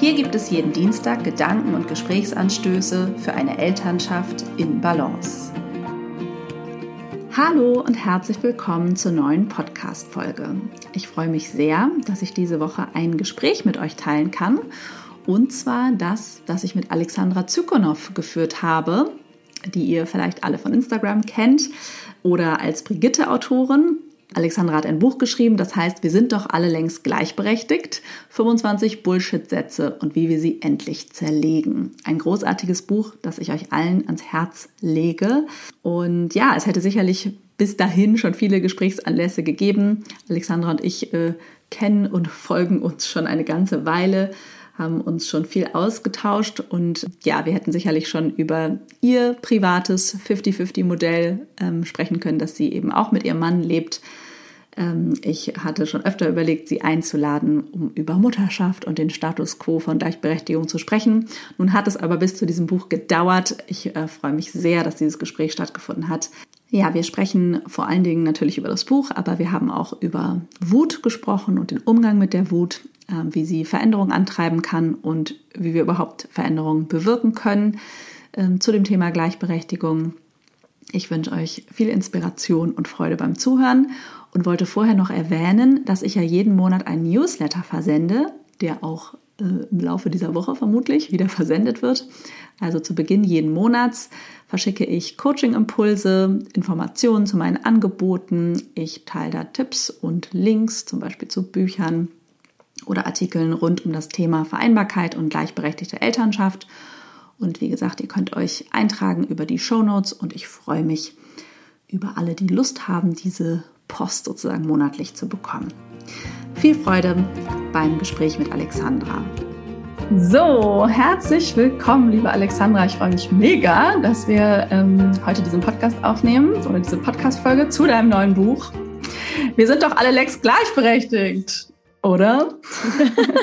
Hier gibt es jeden Dienstag Gedanken und Gesprächsanstöße für eine Elternschaft in Balance. Hallo und herzlich willkommen zur neuen Podcast-Folge. Ich freue mich sehr, dass ich diese Woche ein Gespräch mit euch teilen kann. Und zwar das, das ich mit Alexandra Zykonow geführt habe, die ihr vielleicht alle von Instagram kennt oder als Brigitte-Autorin. Alexandra hat ein Buch geschrieben, das heißt, wir sind doch alle längst gleichberechtigt. 25 Bullshit-Sätze und wie wir sie endlich zerlegen. Ein großartiges Buch, das ich euch allen ans Herz lege. Und ja, es hätte sicherlich bis dahin schon viele Gesprächsanlässe gegeben. Alexandra und ich äh, kennen und folgen uns schon eine ganze Weile haben uns schon viel ausgetauscht und ja, wir hätten sicherlich schon über ihr privates 50-50-Modell ähm, sprechen können, dass sie eben auch mit ihrem Mann lebt. Ähm, ich hatte schon öfter überlegt, sie einzuladen, um über Mutterschaft und den Status quo von Gleichberechtigung zu sprechen. Nun hat es aber bis zu diesem Buch gedauert. Ich äh, freue mich sehr, dass dieses Gespräch stattgefunden hat. Ja, wir sprechen vor allen Dingen natürlich über das Buch, aber wir haben auch über Wut gesprochen und den Umgang mit der Wut, wie sie Veränderungen antreiben kann und wie wir überhaupt Veränderungen bewirken können. Ähm, zu dem Thema Gleichberechtigung. Ich wünsche euch viel Inspiration und Freude beim Zuhören und wollte vorher noch erwähnen, dass ich ja jeden Monat einen Newsletter versende, der auch äh, im Laufe dieser Woche vermutlich wieder versendet wird. Also zu Beginn jeden Monats verschicke ich Coaching-Impulse, Informationen zu meinen Angeboten. Ich teile da Tipps und Links, zum Beispiel zu Büchern oder Artikeln rund um das Thema Vereinbarkeit und gleichberechtigte Elternschaft. Und wie gesagt, ihr könnt euch eintragen über die Show Notes und ich freue mich über alle, die Lust haben, diese Post sozusagen monatlich zu bekommen. Viel Freude beim Gespräch mit Alexandra. So, herzlich willkommen, liebe Alexandra. Ich freue mich mega, dass wir ähm, heute diesen Podcast aufnehmen oder diese Podcast-Folge zu deinem neuen Buch. Wir sind doch alle längst gleichberechtigt, oder?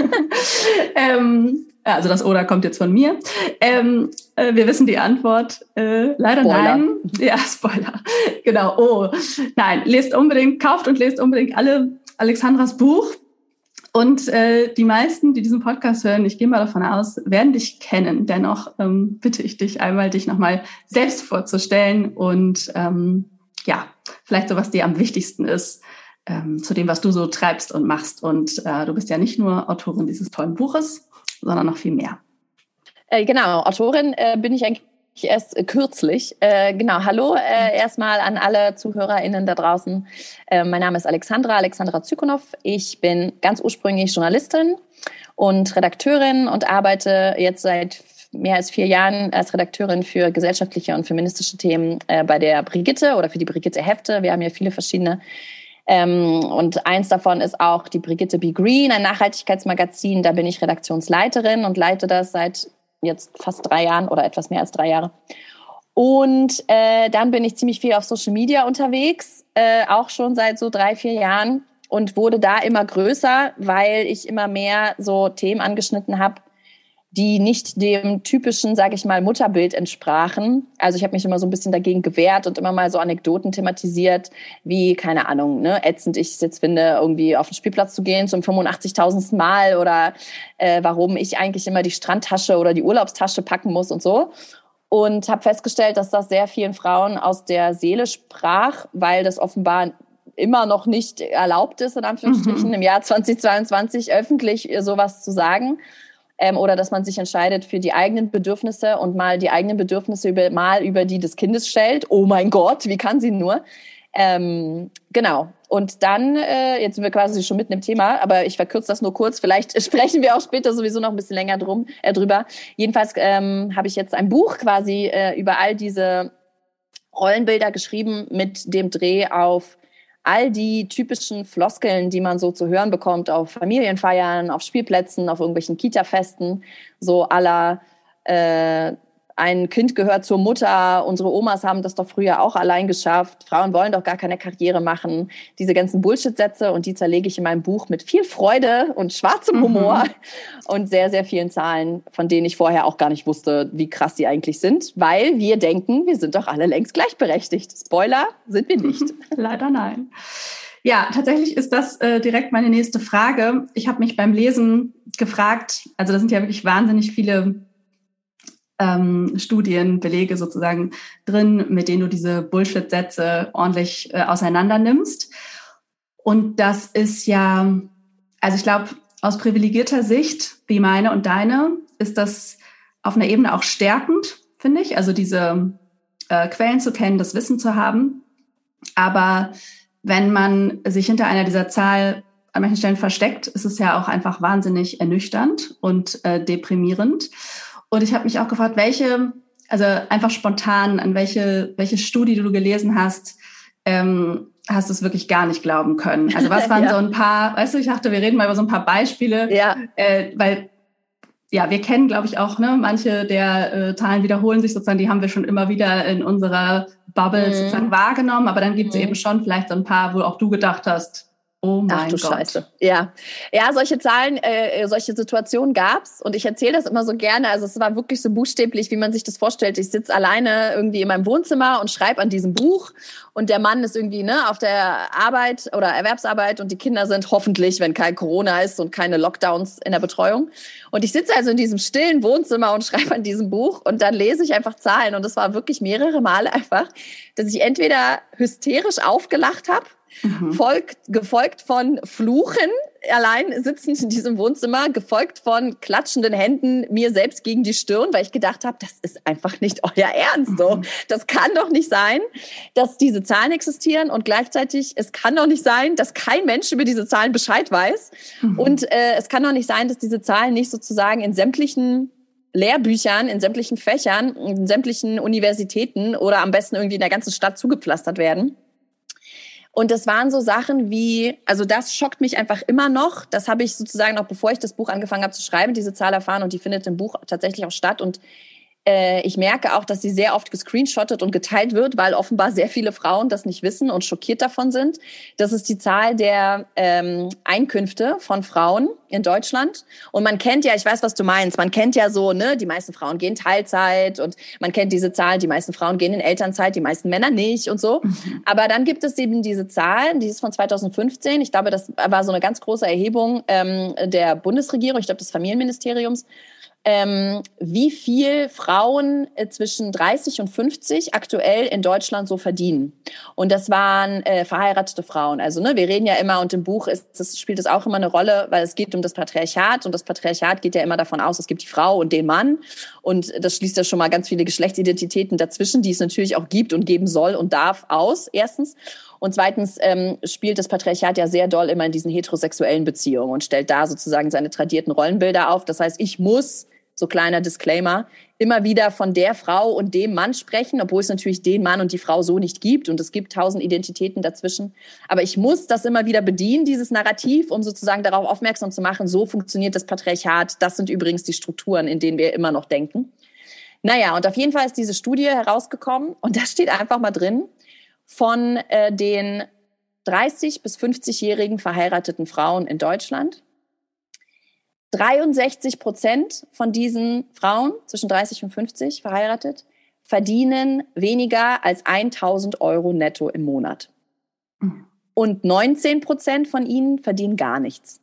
ähm, also das Oder kommt jetzt von mir. Ähm, äh, wir wissen die Antwort. Äh, leider Spoiler. nein. Ja, Spoiler. Genau. Oh, nein. Lest unbedingt, kauft und lest unbedingt alle Alexandras Buch. Und äh, die meisten, die diesen Podcast hören, ich gehe mal davon aus, werden dich kennen. Dennoch ähm, bitte ich dich einmal, dich nochmal selbst vorzustellen und ähm, ja, vielleicht so, was dir am wichtigsten ist ähm, zu dem, was du so treibst und machst. Und äh, du bist ja nicht nur Autorin dieses tollen Buches, sondern noch viel mehr. Äh, genau, Autorin äh, bin ich eigentlich erst kürzlich. Äh, genau, hallo äh, erstmal an alle ZuhörerInnen da draußen. Äh, mein Name ist Alexandra, Alexandra Zykonow. Ich bin ganz ursprünglich Journalistin und Redakteurin und arbeite jetzt seit mehr als vier Jahren als Redakteurin für gesellschaftliche und feministische Themen äh, bei der Brigitte oder für die Brigitte Hefte. Wir haben ja viele verschiedene ähm, und eins davon ist auch die Brigitte B. Green, ein Nachhaltigkeitsmagazin. Da bin ich Redaktionsleiterin und leite das seit jetzt fast drei Jahren oder etwas mehr als drei Jahre. Und äh, dann bin ich ziemlich viel auf Social Media unterwegs, äh, auch schon seit so drei, vier Jahren und wurde da immer größer, weil ich immer mehr so Themen angeschnitten habe, die nicht dem typischen, sage ich mal, Mutterbild entsprachen. Also ich habe mich immer so ein bisschen dagegen gewehrt und immer mal so Anekdoten thematisiert, wie, keine Ahnung, ne, ätzend ich es jetzt finde, irgendwie auf den Spielplatz zu gehen zum 85.000. Mal oder äh, warum ich eigentlich immer die Strandtasche oder die Urlaubstasche packen muss und so. Und habe festgestellt, dass das sehr vielen Frauen aus der Seele sprach, weil das offenbar immer noch nicht erlaubt ist, in Anführungsstrichen, mhm. im Jahr 2022 öffentlich sowas zu sagen ähm, oder dass man sich entscheidet für die eigenen Bedürfnisse und mal die eigenen Bedürfnisse über, mal über die des Kindes stellt. Oh mein Gott, wie kann sie nur? Ähm, genau. Und dann, äh, jetzt sind wir quasi schon mitten im Thema, aber ich verkürze das nur kurz. Vielleicht sprechen wir auch später sowieso noch ein bisschen länger drum, äh, drüber. Jedenfalls ähm, habe ich jetzt ein Buch quasi äh, über all diese Rollenbilder geschrieben mit dem Dreh auf all die typischen Floskeln, die man so zu hören bekommt auf Familienfeiern, auf Spielplätzen, auf irgendwelchen Kita-Festen, so aller ein Kind gehört zur Mutter, unsere Omas haben das doch früher auch allein geschafft, Frauen wollen doch gar keine Karriere machen. Diese ganzen Bullshit-Sätze und die zerlege ich in meinem Buch mit viel Freude und schwarzem mhm. Humor mhm. und sehr, sehr vielen Zahlen, von denen ich vorher auch gar nicht wusste, wie krass sie eigentlich sind, weil wir denken, wir sind doch alle längst gleichberechtigt. Spoiler, sind wir nicht. Leider nein. Ja, tatsächlich ist das äh, direkt meine nächste Frage. Ich habe mich beim Lesen gefragt, also da sind ja wirklich wahnsinnig viele ähm, Studien, Belege sozusagen drin, mit denen du diese Bullshit-Sätze ordentlich äh, auseinander nimmst. Und das ist ja, also ich glaube, aus privilegierter Sicht, wie meine und deine, ist das auf einer Ebene auch stärkend, finde ich. Also diese äh, Quellen zu kennen, das Wissen zu haben. Aber wenn man sich hinter einer dieser Zahl an manchen Stellen versteckt, ist es ja auch einfach wahnsinnig ernüchternd und äh, deprimierend. Und ich habe mich auch gefragt, welche, also einfach spontan, an welche, welche Studie du gelesen hast, ähm, hast du es wirklich gar nicht glauben können. Also was waren ja. so ein paar, weißt du, ich dachte, wir reden mal über so ein paar Beispiele, ja. äh, weil ja, wir kennen, glaube ich, auch, ne, manche der äh, Zahlen wiederholen sich sozusagen, die haben wir schon immer wieder in unserer Bubble mhm. sozusagen wahrgenommen, aber dann gibt es mhm. eben schon vielleicht so ein paar, wo auch du gedacht hast, Oh mein Ach du Gott. Scheiße. Ja. Ja, solche Zahlen, äh, solche Situationen gab's und ich erzähle das immer so gerne. Also es war wirklich so buchstäblich, wie man sich das vorstellt. Ich sitze alleine irgendwie in meinem Wohnzimmer und schreibe an diesem Buch und der Mann ist irgendwie ne, auf der Arbeit oder Erwerbsarbeit und die Kinder sind hoffentlich, wenn kein Corona ist und keine Lockdowns in der Betreuung. Und ich sitze also in diesem stillen Wohnzimmer und schreibe an diesem Buch und dann lese ich einfach Zahlen und es war wirklich mehrere Male einfach, dass ich entweder hysterisch aufgelacht habe Mhm. Folgt, gefolgt von Fluchen, allein sitzend in diesem Wohnzimmer, gefolgt von klatschenden Händen mir selbst gegen die Stirn, weil ich gedacht habe, das ist einfach nicht euer Ernst. So. Mhm. Das kann doch nicht sein, dass diese Zahlen existieren und gleichzeitig, es kann doch nicht sein, dass kein Mensch über diese Zahlen Bescheid weiß. Mhm. Und äh, es kann doch nicht sein, dass diese Zahlen nicht sozusagen in sämtlichen Lehrbüchern, in sämtlichen Fächern, in sämtlichen Universitäten oder am besten irgendwie in der ganzen Stadt zugepflastert werden. Und das waren so Sachen wie, also das schockt mich einfach immer noch. Das habe ich sozusagen noch, bevor ich das Buch angefangen habe zu schreiben, diese Zahl erfahren und die findet im Buch tatsächlich auch statt. Und äh, ich merke auch, dass sie sehr oft gescreenshottet und geteilt wird, weil offenbar sehr viele Frauen das nicht wissen und schockiert davon sind. Das ist die Zahl der ähm, Einkünfte von Frauen in Deutschland. Und man kennt ja, ich weiß, was du meinst, man kennt ja so, ne, die meisten Frauen gehen Teilzeit und man kennt diese Zahl, die meisten Frauen gehen in Elternzeit, die meisten Männer nicht und so. Mhm. Aber dann gibt es eben diese Zahl, die ist von 2015. Ich glaube, das war so eine ganz große Erhebung ähm, der Bundesregierung, ich glaube des Familienministeriums ähm, wie viel Frauen äh, zwischen 30 und 50 aktuell in Deutschland so verdienen. Und das waren äh, verheiratete Frauen. Also ne, wir reden ja immer und im Buch ist, das spielt es auch immer eine Rolle, weil es geht um das Patriarchat und das Patriarchat geht ja immer davon aus, es gibt die Frau und den Mann und das schließt ja schon mal ganz viele Geschlechtsidentitäten dazwischen, die es natürlich auch gibt und geben soll und darf aus. Erstens. Und zweitens ähm, spielt das Patriarchat ja sehr doll immer in diesen heterosexuellen Beziehungen und stellt da sozusagen seine tradierten Rollenbilder auf. Das heißt, ich muss so kleiner Disclaimer, immer wieder von der Frau und dem Mann sprechen, obwohl es natürlich den Mann und die Frau so nicht gibt und es gibt tausend Identitäten dazwischen. Aber ich muss das immer wieder bedienen, dieses Narrativ, um sozusagen darauf aufmerksam zu machen, so funktioniert das Patriarchat. Das sind übrigens die Strukturen, in denen wir immer noch denken. Naja, und auf jeden Fall ist diese Studie herausgekommen und da steht einfach mal drin, von äh, den 30 bis 50-jährigen verheirateten Frauen in Deutschland 63 Prozent von diesen Frauen zwischen 30 und 50 verheiratet verdienen weniger als 1000 Euro netto im Monat. Und 19 Prozent von ihnen verdienen gar nichts.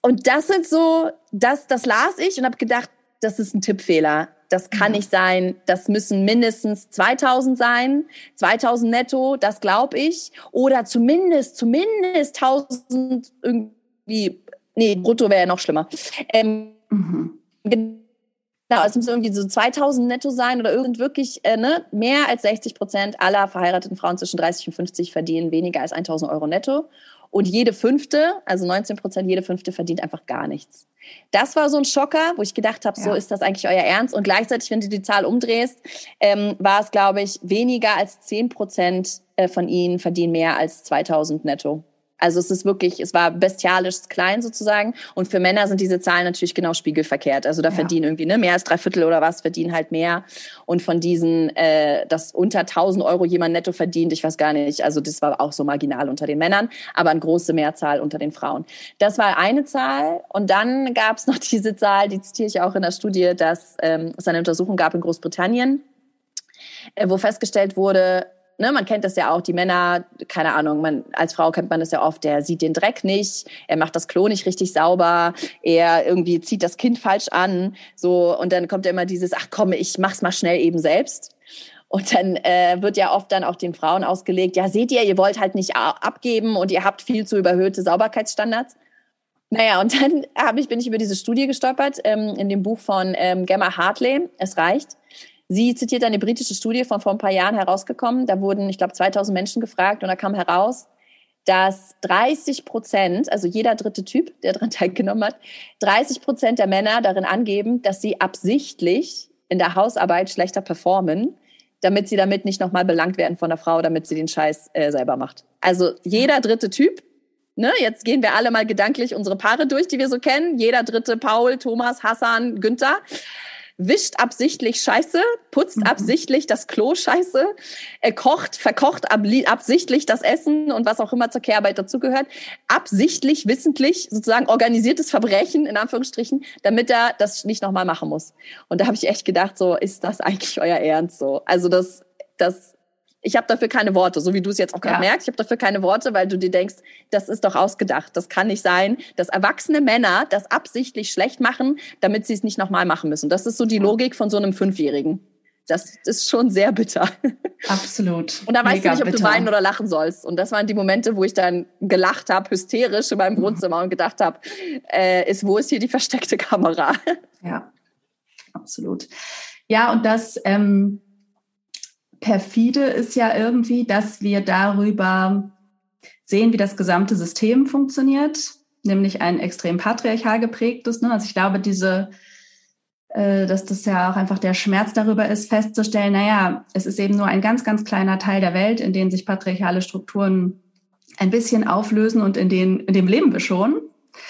Und das sind so, das, das las ich und habe gedacht, das ist ein Tippfehler. Das kann nicht sein. Das müssen mindestens 2000 sein. 2000 netto, das glaube ich. Oder zumindest, zumindest 1000 irgendwie Nee, brutto wäre ja noch schlimmer. Ähm, mhm. Genau, es müssen irgendwie so 2000 netto sein oder irgend wirklich äh, ne, mehr als 60 Prozent aller verheirateten Frauen zwischen 30 und 50 verdienen weniger als 1000 Euro netto. Und jede fünfte, also 19 Prozent, jede fünfte verdient einfach gar nichts. Das war so ein Schocker, wo ich gedacht habe, ja. so ist das eigentlich euer Ernst. Und gleichzeitig, wenn du die Zahl umdrehst, ähm, war es, glaube ich, weniger als 10 Prozent äh, von ihnen verdienen mehr als 2000 netto. Also es ist wirklich, es war bestialisch klein sozusagen. Und für Männer sind diese Zahlen natürlich genau spiegelverkehrt. Also da ja. verdienen irgendwie ne, mehr als drei Viertel oder was, verdienen halt mehr. Und von diesen, äh, dass unter 1000 Euro jemand netto verdient, ich weiß gar nicht, also das war auch so marginal unter den Männern, aber eine große Mehrzahl unter den Frauen. Das war eine Zahl. Und dann gab es noch diese Zahl, die zitiere ich auch in der Studie, dass ähm, es eine Untersuchung gab in Großbritannien, äh, wo festgestellt wurde, ne, man kennt das ja auch, die Männer, keine Ahnung, man, als Frau kennt man das ja oft, der sieht den Dreck nicht, er macht das Klo nicht richtig sauber, er irgendwie zieht das Kind falsch an, so, und dann kommt ja immer dieses, ach komm, ich mach's mal schnell eben selbst. Und dann äh, wird ja oft dann auch den Frauen ausgelegt, ja, seht ihr, ihr wollt halt nicht abgeben und ihr habt viel zu überhöhte Sauberkeitsstandards. Naja, und dann ich, bin ich über diese Studie gestolpert ähm, in dem Buch von ähm, Gemma Hartley, Es reicht. Sie zitiert eine britische Studie von vor ein paar Jahren herausgekommen. Da wurden, ich glaube, 2000 Menschen gefragt und da kam heraus, dass 30 Prozent, also jeder dritte Typ, der daran teilgenommen hat, 30 Prozent der Männer darin angeben, dass sie absichtlich in der Hausarbeit schlechter performen, damit sie damit nicht nochmal belangt werden von der Frau, damit sie den Scheiß äh, selber macht. Also jeder dritte Typ, ne, jetzt gehen wir alle mal gedanklich unsere Paare durch, die wir so kennen. Jeder dritte Paul, Thomas, Hassan, Günther wischt absichtlich Scheiße, putzt mhm. absichtlich das Klo Scheiße, er kocht, verkocht ab, absichtlich das Essen und was auch immer zur Kehrarbeit dazugehört, absichtlich, wissentlich sozusagen organisiertes Verbrechen in Anführungsstrichen, damit er das nicht nochmal machen muss. Und da habe ich echt gedacht, so ist das eigentlich euer Ernst so? Also das, das ich habe dafür keine Worte, so wie du es jetzt auch gerade ja. merkst. Ich habe dafür keine Worte, weil du dir denkst, das ist doch ausgedacht. Das kann nicht sein, dass erwachsene Männer das absichtlich schlecht machen, damit sie es nicht nochmal machen müssen. Das ist so die Logik von so einem Fünfjährigen. Das ist schon sehr bitter. Absolut. Und da weißt Mega du nicht, ob bitter. du weinen oder lachen sollst. Und das waren die Momente, wo ich dann gelacht habe, hysterisch in meinem mhm. Wohnzimmer und gedacht habe, äh, ist, wo ist hier die versteckte Kamera? Ja, absolut. Ja, und das ähm, perfide ist ja irgendwie, dass wir darüber sehen, wie das gesamte System funktioniert, nämlich ein extrem patriarchal geprägtes. Ne? Also ich glaube, diese, äh, dass das ja auch einfach der Schmerz darüber ist, festzustellen, naja, es ist eben nur ein ganz, ganz kleiner Teil der Welt, in dem sich patriarchale Strukturen ein bisschen auflösen und in, den, in dem leben wir schon.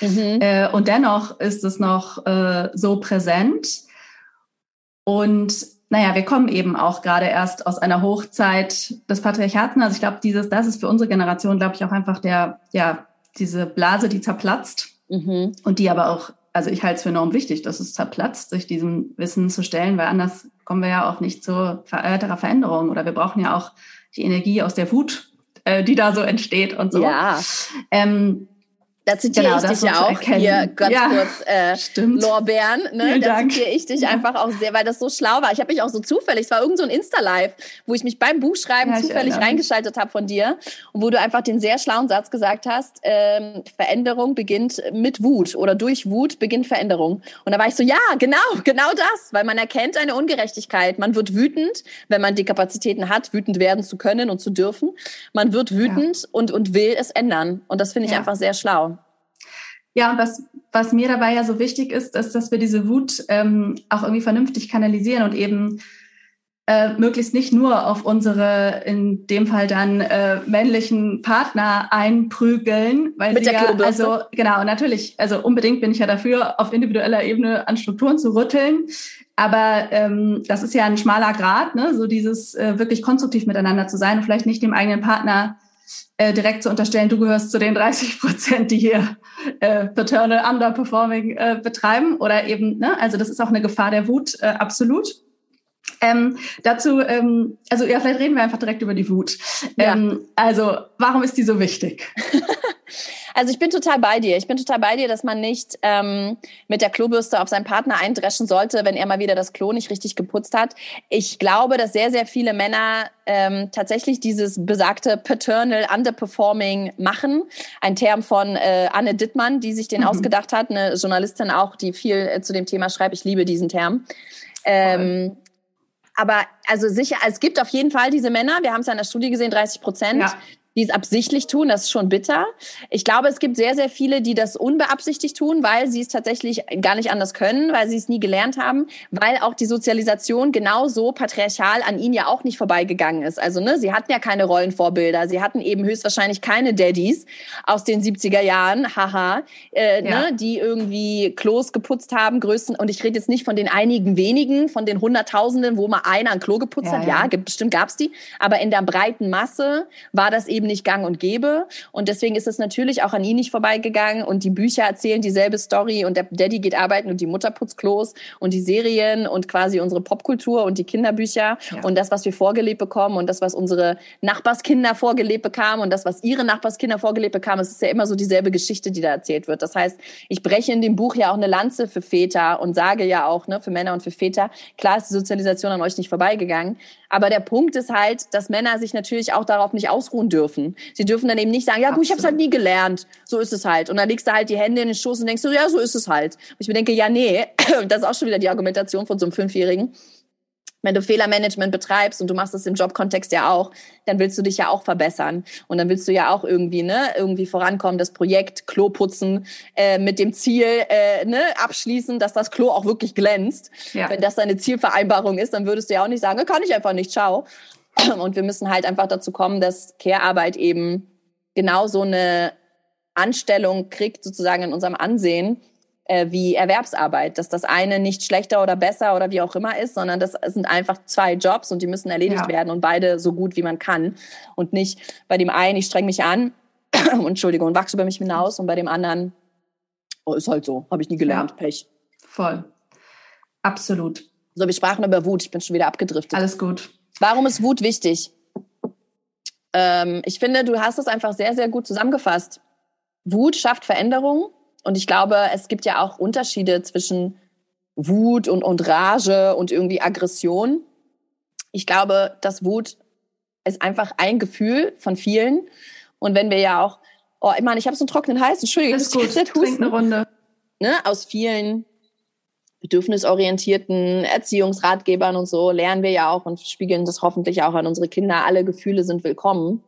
Mhm. Äh, und dennoch ist es noch äh, so präsent. Und naja, wir kommen eben auch gerade erst aus einer Hochzeit des Patriarchats. Also ich glaube, dieses, das ist für unsere Generation, glaube ich, auch einfach der, ja, diese Blase, die zerplatzt mhm. und die aber auch, also ich halte es für enorm wichtig, dass es zerplatzt, sich diesem Wissen zu stellen, weil anders kommen wir ja auch nicht zu weiterer Veränderung oder wir brauchen ja auch die Energie aus der Wut, äh, die da so entsteht und so. Ja. Ähm, da zitiere genau, ich dich ja auch hier ganz ja, kurz äh, stimmt. Lorbeeren. Ne? Da Dank. zitiere ich dich einfach auch sehr, weil das so schlau war. Ich habe mich auch so zufällig, es war irgend so ein Insta-Live, wo ich mich beim Buchschreiben ja, zufällig reingeschaltet habe von dir und wo du einfach den sehr schlauen Satz gesagt hast, ähm, Veränderung beginnt mit Wut oder durch Wut beginnt Veränderung. Und da war ich so, ja, genau, genau das, weil man erkennt eine Ungerechtigkeit. Man wird wütend, wenn man die Kapazitäten hat, wütend werden zu können und zu dürfen. Man wird wütend ja. und, und will es ändern. Und das finde ich einfach sehr schlau. Ja, und was, was mir dabei ja so wichtig ist, ist, dass wir diese Wut ähm, auch irgendwie vernünftig kanalisieren und eben äh, möglichst nicht nur auf unsere, in dem Fall dann äh, männlichen Partner einprügeln, weil Mit sie ja, also genau, natürlich, also unbedingt bin ich ja dafür, auf individueller Ebene an Strukturen zu rütteln. Aber ähm, das ist ja ein schmaler Grad, ne? so dieses äh, wirklich konstruktiv miteinander zu sein und vielleicht nicht dem eigenen Partner äh, direkt zu unterstellen, du gehörst zu den 30 Prozent, die hier äh, Paternal Underperforming äh, betreiben oder eben, ne, also das ist auch eine Gefahr der Wut, äh, absolut. Ähm, dazu, ähm, also ja, vielleicht reden wir einfach direkt über die Wut. Ja. Ähm, also, warum ist die so wichtig? Also ich bin total bei dir. Ich bin total bei dir, dass man nicht ähm, mit der Klobürste auf seinen Partner eindreschen sollte, wenn er mal wieder das Klo nicht richtig geputzt hat. Ich glaube, dass sehr, sehr viele Männer ähm, tatsächlich dieses besagte Paternal Underperforming machen. Ein Term von äh, Anne Dittmann, die sich den mhm. ausgedacht hat, eine Journalistin auch, die viel äh, zu dem Thema schreibt. Ich liebe diesen Term. Ähm, aber also sicher, es gibt auf jeden Fall diese Männer, wir haben es ja in der Studie gesehen, 30 Prozent, ja. Die es absichtlich tun, das ist schon bitter. Ich glaube, es gibt sehr, sehr viele, die das unbeabsichtigt tun, weil sie es tatsächlich gar nicht anders können, weil sie es nie gelernt haben, weil auch die Sozialisation genauso patriarchal an ihnen ja auch nicht vorbeigegangen ist. Also, ne, sie hatten ja keine Rollenvorbilder, sie hatten eben höchstwahrscheinlich keine Daddies aus den 70er Jahren, haha, äh, ne, ja. ne, die irgendwie Klos geputzt haben, größten, und ich rede jetzt nicht von den einigen wenigen, von den Hunderttausenden, wo mal einer ein Klo geputzt ja, hat, ja, ja bestimmt gab's die, aber in der breiten Masse war das eben nicht gang und gäbe. Und deswegen ist es natürlich auch an ihn nicht vorbeigegangen. Und die Bücher erzählen dieselbe Story und der Daddy geht arbeiten und die Mutter putzt Klos und die Serien und quasi unsere Popkultur und die Kinderbücher ja. und das, was wir vorgelebt bekommen und das, was unsere Nachbarskinder vorgelebt bekamen und das, was ihre Nachbarskinder vorgelebt bekamen. Es ist ja immer so dieselbe Geschichte, die da erzählt wird. Das heißt, ich breche in dem Buch ja auch eine Lanze für Väter und sage ja auch, ne, für Männer und für Väter, klar ist die Sozialisation an euch nicht vorbeigegangen. Aber der Punkt ist halt, dass Männer sich natürlich auch darauf nicht ausruhen dürfen. Sie dürfen dann eben nicht sagen, ja gut, ich habe es halt nie gelernt. So ist es halt. Und dann legst du halt die Hände in den Schoß und denkst so, ja, so ist es halt. Und ich mir denke, ja, nee, das ist auch schon wieder die Argumentation von so einem Fünfjährigen wenn du Fehlermanagement betreibst und du machst das im Jobkontext ja auch, dann willst du dich ja auch verbessern und dann willst du ja auch irgendwie ne irgendwie vorankommen, das Projekt Klo putzen äh, mit dem Ziel äh, ne abschließen, dass das Klo auch wirklich glänzt. Ja. Wenn das deine Zielvereinbarung ist, dann würdest du ja auch nicht sagen, kann ich einfach nicht, ciao. Und wir müssen halt einfach dazu kommen, dass Care-Arbeit eben genau so eine Anstellung kriegt sozusagen in unserem Ansehen äh, wie Erwerbsarbeit, dass das eine nicht schlechter oder besser oder wie auch immer ist, sondern das sind einfach zwei Jobs und die müssen erledigt ja. werden und beide so gut wie man kann und nicht bei dem einen, ich streng mich an, Entschuldigung, und wachse über mich hinaus und bei dem anderen, oh, ist halt so, habe ich nie gelernt, ja. Pech. Voll. Absolut. So, wir sprachen über Wut, ich bin schon wieder abgedriftet. Alles gut. Warum ist Wut wichtig? Ähm, ich finde, du hast es einfach sehr, sehr gut zusammengefasst. Wut schafft Veränderung und ich glaube, es gibt ja auch Unterschiede zwischen Wut und, und Rage und irgendwie Aggression. Ich glaube, dass Wut ist einfach ein Gefühl von vielen. Und wenn wir ja auch, oh, ich meine, ich habe so einen trockenen Hals, Entschuldigung, das ist gut, trink eine Runde. Ne, aus vielen bedürfnisorientierten Erziehungsratgebern und so lernen wir ja auch und spiegeln das hoffentlich auch an unsere Kinder. Alle Gefühle sind willkommen.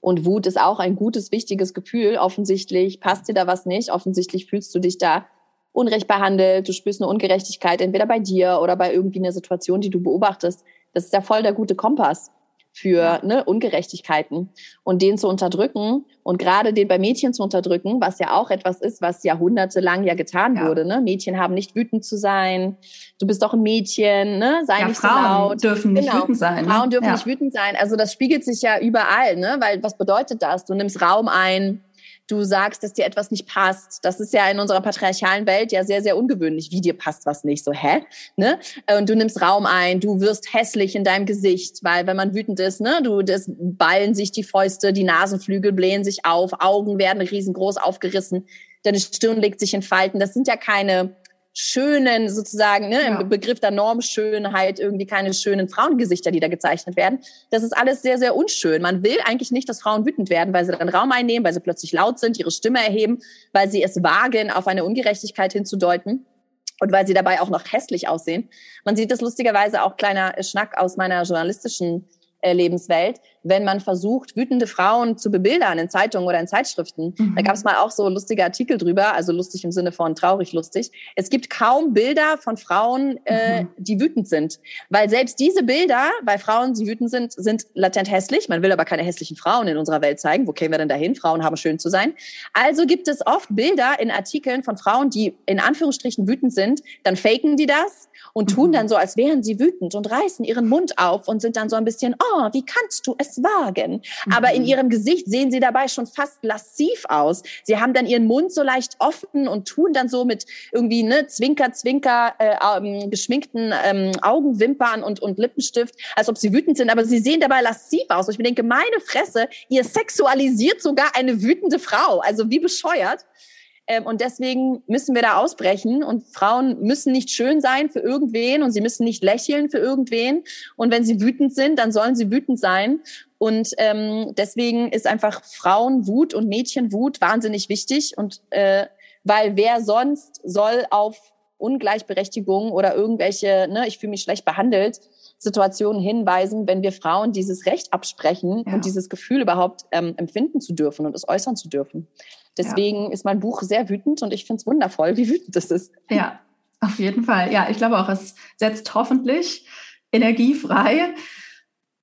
Und Wut ist auch ein gutes, wichtiges Gefühl. Offensichtlich passt dir da was nicht. Offensichtlich fühlst du dich da unrecht behandelt. Du spürst eine Ungerechtigkeit entweder bei dir oder bei irgendwie einer Situation, die du beobachtest. Das ist ja voll der gute Kompass für ne, Ungerechtigkeiten und den zu unterdrücken und gerade den bei Mädchen zu unterdrücken, was ja auch etwas ist, was jahrhundertelang ja getan ja. wurde. Ne? Mädchen haben nicht wütend zu sein. Du bist doch ein Mädchen, ne? sei ja, nicht Frauen so laut. dürfen nicht genau. wütend sein. Ne? Frauen dürfen ja. nicht wütend sein. Also das spiegelt sich ja überall, ne? weil was bedeutet das? Du nimmst Raum ein, du sagst, dass dir etwas nicht passt. Das ist ja in unserer patriarchalen Welt ja sehr, sehr ungewöhnlich, wie dir passt was nicht. So, hä? Ne? Und du nimmst Raum ein, du wirst hässlich in deinem Gesicht, weil wenn man wütend ist, ne, du, das ballen sich die Fäuste, die Nasenflügel blähen sich auf, Augen werden riesengroß aufgerissen, deine Stirn legt sich in Falten. Das sind ja keine schönen, sozusagen, ne, ja. im Begriff der Normschönheit irgendwie keine schönen Frauengesichter, die da gezeichnet werden. Das ist alles sehr, sehr unschön. Man will eigentlich nicht, dass Frauen wütend werden, weil sie dann Raum einnehmen, weil sie plötzlich laut sind, ihre Stimme erheben, weil sie es wagen, auf eine Ungerechtigkeit hinzudeuten und weil sie dabei auch noch hässlich aussehen. Man sieht das lustigerweise auch kleiner Schnack aus meiner journalistischen äh, Lebenswelt, wenn man versucht, wütende Frauen zu bebildern in Zeitungen oder in Zeitschriften. Mhm. Da gab es mal auch so lustige Artikel drüber, also lustig im Sinne von traurig lustig. Es gibt kaum Bilder von Frauen, äh, mhm. die wütend sind, weil selbst diese Bilder, bei Frauen, die wütend sind, sind latent hässlich. Man will aber keine hässlichen Frauen in unserer Welt zeigen. Wo kämen wir denn dahin? Frauen haben schön zu sein. Also gibt es oft Bilder in Artikeln von Frauen, die in Anführungsstrichen wütend sind. Dann faken die das und tun mhm. dann so, als wären sie wütend und reißen ihren Mund auf und sind dann so ein bisschen, oh, wie kannst du es wagen? Mhm. Aber in mhm. ihrem Gesicht sehen sie dabei schon fast lassiv aus. Sie haben dann ihren Mund so leicht offen und tun dann so mit irgendwie ne Zwinker, Zwinker äh, ähm, geschminkten ähm, Augenwimpern und, und Lippenstift, als ob sie wütend sind, aber sie sehen dabei lassiv aus. Und ich mir denke, meine Fresse, ihr sexualisiert sogar eine wütende Frau. Also wie bescheuert. Ähm, und deswegen müssen wir da ausbrechen. Und Frauen müssen nicht schön sein für irgendwen und sie müssen nicht lächeln für irgendwen. Und wenn sie wütend sind, dann sollen sie wütend sein. Und ähm, deswegen ist einfach Frauenwut und Mädchenwut wahnsinnig wichtig. Und äh, weil wer sonst soll auf Ungleichberechtigung oder irgendwelche, ne, ich fühle mich schlecht behandelt, Situationen hinweisen, wenn wir Frauen dieses Recht absprechen ja. und dieses Gefühl überhaupt ähm, empfinden zu dürfen und es äußern zu dürfen. Deswegen ja. ist mein Buch sehr wütend und ich finde es wundervoll, wie wütend es ist. Ja, auf jeden Fall. Ja, ich glaube auch, es setzt hoffentlich Energie frei.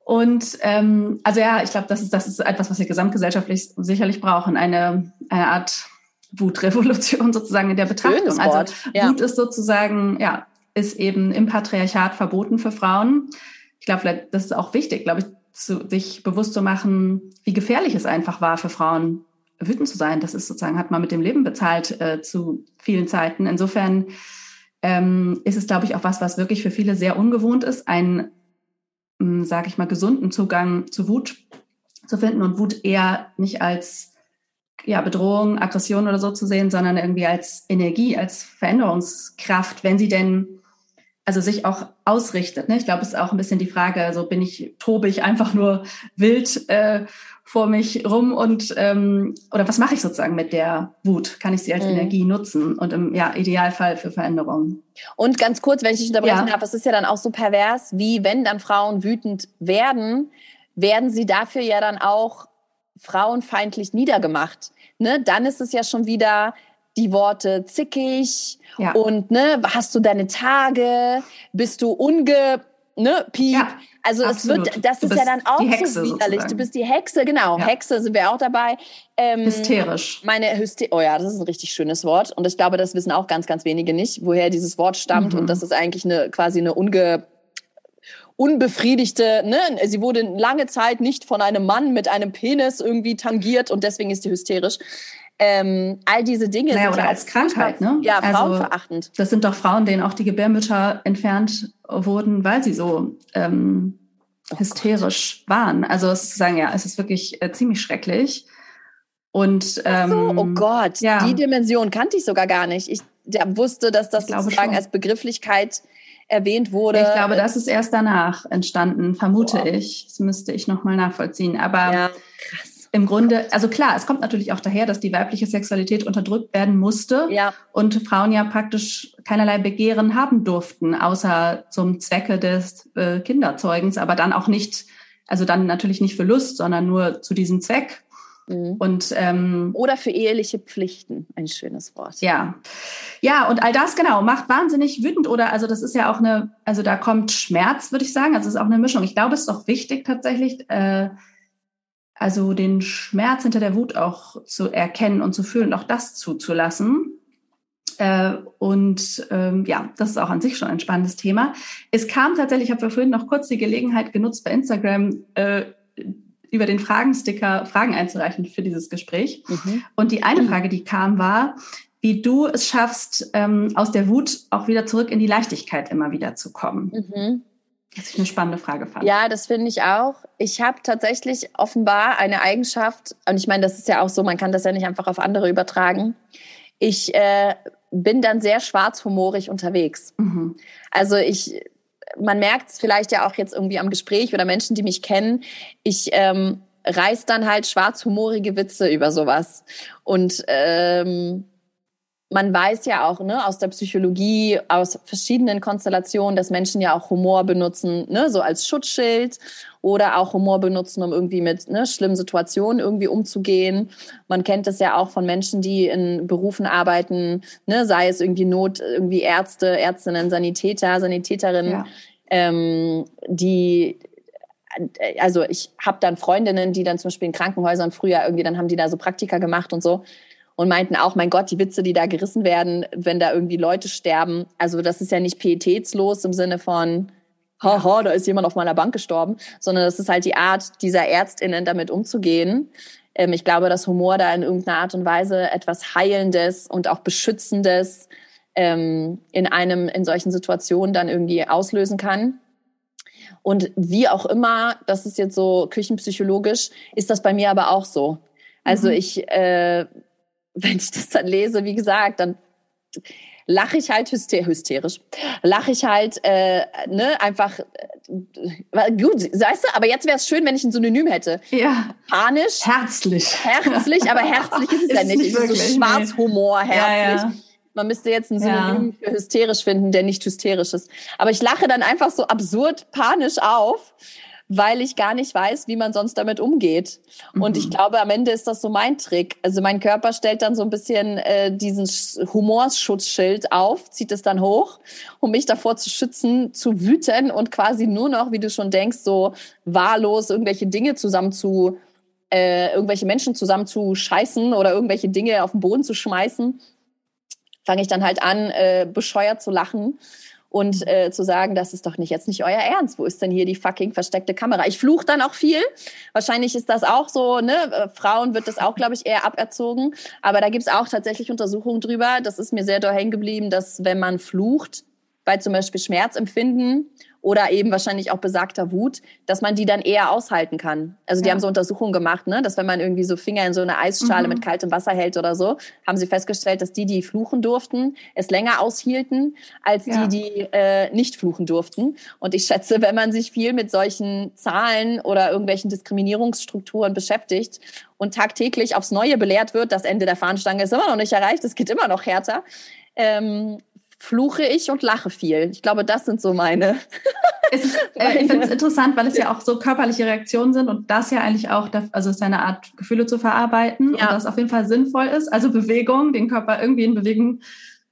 Und ähm, also ja, ich glaube, das ist, das ist etwas, was wir gesamtgesellschaftlich sicherlich brauchen. Eine, eine Art Wutrevolution sozusagen in der Betrachtung. Also ja. Wut ist sozusagen, ja, ist eben im Patriarchat verboten für Frauen. Ich glaube, das ist auch wichtig, glaube ich, zu, sich bewusst zu machen, wie gefährlich es einfach war für Frauen, wütend zu sein. Das ist sozusagen, hat man mit dem Leben bezahlt äh, zu vielen Zeiten. Insofern ähm, ist es, glaube ich, auch was, was wirklich für viele sehr ungewohnt ist, einen, ähm, sage ich mal, gesunden Zugang zu Wut zu finden und Wut eher nicht als ja, Bedrohung, Aggression oder so zu sehen, sondern irgendwie als Energie, als Veränderungskraft, wenn sie denn also sich auch ausrichtet. Ne? Ich glaube, es ist auch ein bisschen die Frage, also bin ich, tobe ich einfach nur wild äh, vor mich rum und ähm, oder was mache ich sozusagen mit der Wut? Kann ich sie als mhm. Energie nutzen und im ja, Idealfall für Veränderungen? Und ganz kurz, wenn ich dich unterbrechen ja. darf, es ist ja dann auch so pervers, wie wenn dann Frauen wütend werden, werden sie dafür ja dann auch frauenfeindlich niedergemacht. Ne? Dann ist es ja schon wieder die Worte zickig ja. und ne, hast du deine Tage, bist du unge ne, Piep. Ja, also absolut. es wird, das ist ja dann auch so widerlich. Du bist die Hexe, genau. Ja. Hexe sind wir auch dabei. Ähm, Hysterisch. Meine Hyster oh ja, das ist ein richtig schönes Wort. Und ich glaube, das wissen auch ganz, ganz wenige nicht, woher dieses Wort stammt. Mhm. Und das ist eigentlich eine quasi eine unge unbefriedigte, ne? sie wurde lange Zeit nicht von einem Mann mit einem Penis irgendwie tangiert und deswegen ist sie hysterisch. Ähm, all diese Dinge naja, oder als Krankheit, ne? Ja, also, frauenverachtend. Das sind doch Frauen, denen auch die Gebärmütter entfernt wurden, weil sie so ähm, oh hysterisch Gott. waren. Also sozusagen, ja, es ist wirklich äh, ziemlich schrecklich. Und ähm, so, oh Gott, ja. die Dimension kannte ich sogar gar nicht. Ich ja, wusste, dass das sozusagen als Begrifflichkeit erwähnt wurde. Ich glaube, das ist erst danach entstanden, vermute Boah. ich. Das müsste ich nochmal nachvollziehen. Aber ja, krass im Grunde, also klar, es kommt natürlich auch daher, dass die weibliche Sexualität unterdrückt werden musste ja. und Frauen ja praktisch keinerlei Begehren haben durften, außer zum Zwecke des äh, Kinderzeugens, aber dann auch nicht, also dann natürlich nicht für Lust, sondern nur zu diesem Zweck. Mhm. Und, ähm, Oder für eheliche Pflichten, ein schönes Wort. Ja. Ja, und all das genau macht wahnsinnig wütend oder also das ist ja auch eine, also da kommt Schmerz, würde ich sagen. Also es ist auch eine Mischung. Ich glaube, es ist doch wichtig tatsächlich, äh, also den Schmerz hinter der Wut auch zu erkennen und zu fühlen, auch das zuzulassen. Äh, und ähm, ja, das ist auch an sich schon ein spannendes Thema. Es kam tatsächlich, ich habe vorhin noch kurz die Gelegenheit genutzt, bei Instagram äh, über den Fragensticker Fragen einzureichen für dieses Gespräch. Mhm. Und die eine Frage, die kam, war, wie du es schaffst, ähm, aus der Wut auch wieder zurück in die Leichtigkeit immer wieder zu kommen. Mhm. Was ich eine spannende Frage fand. Ja, das finde ich auch. Ich habe tatsächlich offenbar eine Eigenschaft, und ich meine, das ist ja auch so, man kann das ja nicht einfach auf andere übertragen. Ich äh, bin dann sehr schwarzhumorig unterwegs. Mhm. Also ich, man merkt es vielleicht ja auch jetzt irgendwie am Gespräch oder Menschen, die mich kennen. Ich ähm, reiß dann halt schwarzhumorige Witze über sowas. Und ähm, man weiß ja auch ne, aus der Psychologie, aus verschiedenen Konstellationen, dass Menschen ja auch Humor benutzen, ne, so als Schutzschild oder auch Humor benutzen, um irgendwie mit ne, schlimmen Situationen irgendwie umzugehen. Man kennt das ja auch von Menschen, die in Berufen arbeiten, ne, sei es irgendwie Not, irgendwie Ärzte, Ärztinnen, Sanitäter, Sanitäterinnen, ja. ähm, die also ich habe dann Freundinnen, die dann zum Beispiel in Krankenhäusern früher irgendwie, dann haben die da so Praktika gemacht und so und meinten auch, mein Gott, die Witze, die da gerissen werden, wenn da irgendwie Leute sterben. Also das ist ja nicht pietätslos im Sinne von, haha, da ist jemand auf meiner Bank gestorben, sondern das ist halt die Art dieser Ärztinnen damit umzugehen. Ähm, ich glaube, dass Humor da in irgendeiner Art und Weise etwas Heilendes und auch Beschützendes ähm, in einem, in solchen Situationen dann irgendwie auslösen kann. Und wie auch immer, das ist jetzt so küchenpsychologisch, ist das bei mir aber auch so. Also mhm. ich äh, wenn ich das dann lese, wie gesagt, dann lache ich halt hyster hysterisch, lache ich halt äh, ne einfach äh, gut, weißt du, aber jetzt wäre es schön, wenn ich ein Synonym hätte. Ja. Panisch. Herzlich. Herzlich, aber herzlich ist es ist ja nicht. nicht wirklich, so Schwarzhumor, herzlich. Ja, ja. Man müsste jetzt ein Synonym ja. für hysterisch finden, der nicht hysterisch ist. Aber ich lache dann einfach so absurd panisch auf, weil ich gar nicht weiß, wie man sonst damit umgeht. Mhm. Und ich mhm. glaube, am Ende ist das so mein Trick. Also mein Körper stellt dann so ein bisschen äh, diesen Humorschutzschild auf, zieht es dann hoch, um mich davor zu schützen, zu wüten und quasi nur noch, wie du schon denkst, so wahllos irgendwelche Dinge zusammen zu äh, irgendwelche Menschen zusammen zu scheißen oder irgendwelche Dinge auf den Boden zu schmeißen, fange ich dann halt an, äh, bescheuert zu lachen und äh, zu sagen, das ist doch nicht jetzt nicht euer Ernst. Wo ist denn hier die fucking versteckte Kamera? Ich fluche dann auch viel. Wahrscheinlich ist das auch so, ne? Äh, Frauen wird das auch, glaube ich, eher aberzogen. Aber da gibt's auch tatsächlich Untersuchungen drüber. Das ist mir sehr doll hängen geblieben, dass wenn man flucht, bei zum Beispiel Schmerzempfinden oder eben wahrscheinlich auch besagter Wut, dass man die dann eher aushalten kann. Also die ja. haben so Untersuchungen gemacht, ne, dass wenn man irgendwie so Finger in so eine Eisschale mhm. mit kaltem Wasser hält oder so, haben sie festgestellt, dass die, die fluchen durften, es länger aushielten als ja. die, die äh, nicht fluchen durften. Und ich schätze, wenn man sich viel mit solchen Zahlen oder irgendwelchen Diskriminierungsstrukturen beschäftigt und tagtäglich aufs Neue belehrt wird, das Ende der Fahnenstange ist immer noch nicht erreicht, es geht immer noch härter, ähm, fluche ich und lache viel. Ich glaube, das sind so meine. Ist, äh, ich finde es interessant, weil es ja auch so körperliche Reaktionen sind und das ja eigentlich auch, also es ist eine Art, Gefühle zu verarbeiten ja. und das auf jeden Fall sinnvoll ist. Also Bewegung, den Körper irgendwie in Bewegung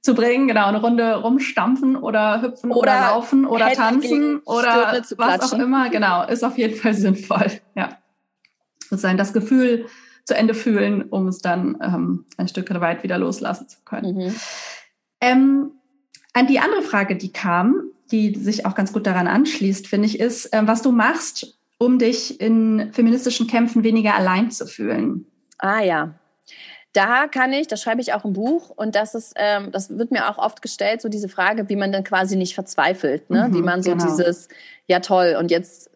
zu bringen, genau, eine Runde rumstampfen oder hüpfen oder, oder laufen oder Head tanzen oder was auch immer, genau, ist auf jeden Fall sinnvoll, ja. Sozusagen das Gefühl zu Ende fühlen, um es dann ähm, ein Stück weit wieder loslassen zu können. Mhm. Ähm, an die andere Frage, die kam, die sich auch ganz gut daran anschließt, finde ich, ist, äh, was du machst, um dich in feministischen Kämpfen weniger allein zu fühlen. Ah ja. Da kann ich, das schreibe ich auch im Buch und das ist, ähm, das wird mir auch oft gestellt, so diese Frage, wie man dann quasi nicht verzweifelt, ne? Mhm, wie man so genau. dieses, ja toll, und jetzt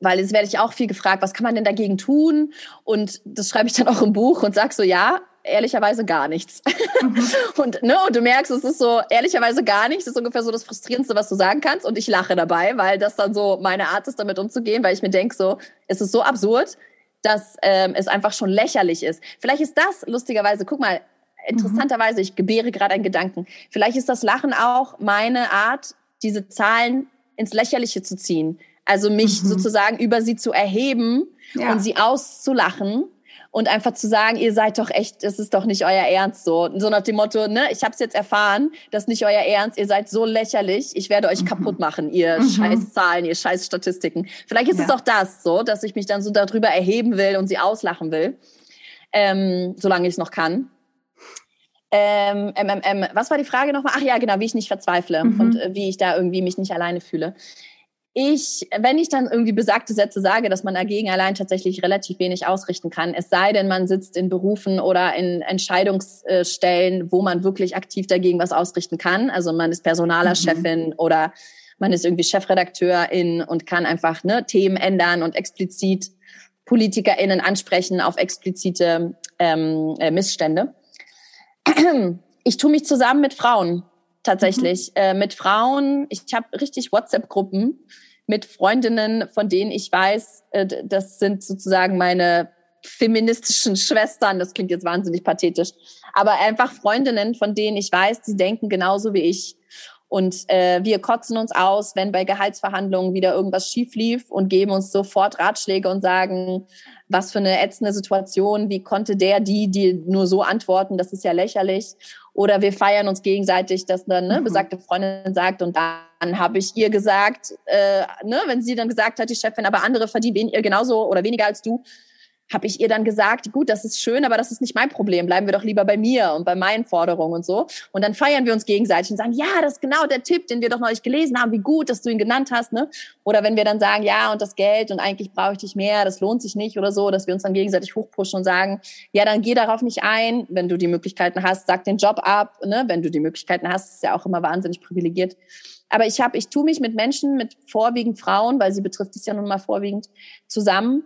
weil jetzt werde ich auch viel gefragt, was kann man denn dagegen tun? Und das schreibe ich dann auch im Buch und sage so, ja, ehrlicherweise gar nichts. Mhm. und, ne, und du merkst, es ist so, ehrlicherweise gar nichts, ist ungefähr so das Frustrierendste, was du sagen kannst. Und ich lache dabei, weil das dann so meine Art ist, damit umzugehen, weil ich mir denke, so, es ist so absurd, dass ähm, es einfach schon lächerlich ist. Vielleicht ist das lustigerweise, guck mal, interessanterweise, ich gebäre gerade einen Gedanken. Vielleicht ist das Lachen auch meine Art, diese Zahlen ins Lächerliche zu ziehen. Also mich mhm. sozusagen über sie zu erheben ja. und sie auszulachen und einfach zu sagen, ihr seid doch echt, es ist doch nicht euer Ernst so. So nach dem Motto, ne, ich habe es jetzt erfahren, das ist nicht euer Ernst, ihr seid so lächerlich, ich werde euch mhm. kaputt machen, ihr mhm. scheiß Zahlen, ihr scheiß Statistiken. Vielleicht ist ja. es auch das so, dass ich mich dann so darüber erheben will und sie auslachen will, ähm, solange ich es noch kann. Ähm, ähm, was war die Frage nochmal? Ach ja, genau, wie ich nicht verzweifle mhm. und äh, wie ich da irgendwie mich nicht alleine fühle ich, wenn ich dann irgendwie besagte Sätze sage, dass man dagegen allein tatsächlich relativ wenig ausrichten kann, es sei denn, man sitzt in Berufen oder in Entscheidungsstellen, wo man wirklich aktiv dagegen was ausrichten kann. Also man ist Personalerchefin mhm. oder man ist irgendwie Chefredakteurin und kann einfach ne, Themen ändern und explizit PolitikerInnen ansprechen auf explizite ähm, äh, Missstände. Ich tue mich zusammen mit Frauen tatsächlich. Mhm. Äh, mit Frauen, ich habe richtig WhatsApp-Gruppen mit Freundinnen, von denen ich weiß, äh, das sind sozusagen meine feministischen Schwestern. Das klingt jetzt wahnsinnig pathetisch. Aber einfach Freundinnen, von denen ich weiß, die denken genauso wie ich. Und äh, wir kotzen uns aus, wenn bei Gehaltsverhandlungen wieder irgendwas schief lief und geben uns sofort Ratschläge und sagen, was für eine ätzende Situation, wie konnte der, die, die nur so antworten, das ist ja lächerlich. Oder wir feiern uns gegenseitig, dass dann ne, mhm. besagte Freundin sagt und dann habe ich ihr gesagt, äh, ne, wenn sie dann gesagt hat, die Chefin, aber andere verdienen ihr genauso oder weniger als du, habe ich ihr dann gesagt, gut, das ist schön, aber das ist nicht mein Problem. Bleiben wir doch lieber bei mir und bei meinen Forderungen und so. Und dann feiern wir uns gegenseitig und sagen, ja, das ist genau der Tipp, den wir doch neulich gelesen haben. Wie gut, dass du ihn genannt hast. Ne? Oder wenn wir dann sagen, ja, und das Geld und eigentlich brauche ich dich mehr, das lohnt sich nicht oder so, dass wir uns dann gegenseitig hochpushen und sagen, ja, dann geh darauf nicht ein. Wenn du die Möglichkeiten hast, sag den Job ab. Ne? Wenn du die Möglichkeiten hast, ist ja auch immer wahnsinnig privilegiert. Aber ich habe, ich tue mich mit Menschen, mit vorwiegend Frauen, weil sie betrifft es ja nun mal vorwiegend, zusammen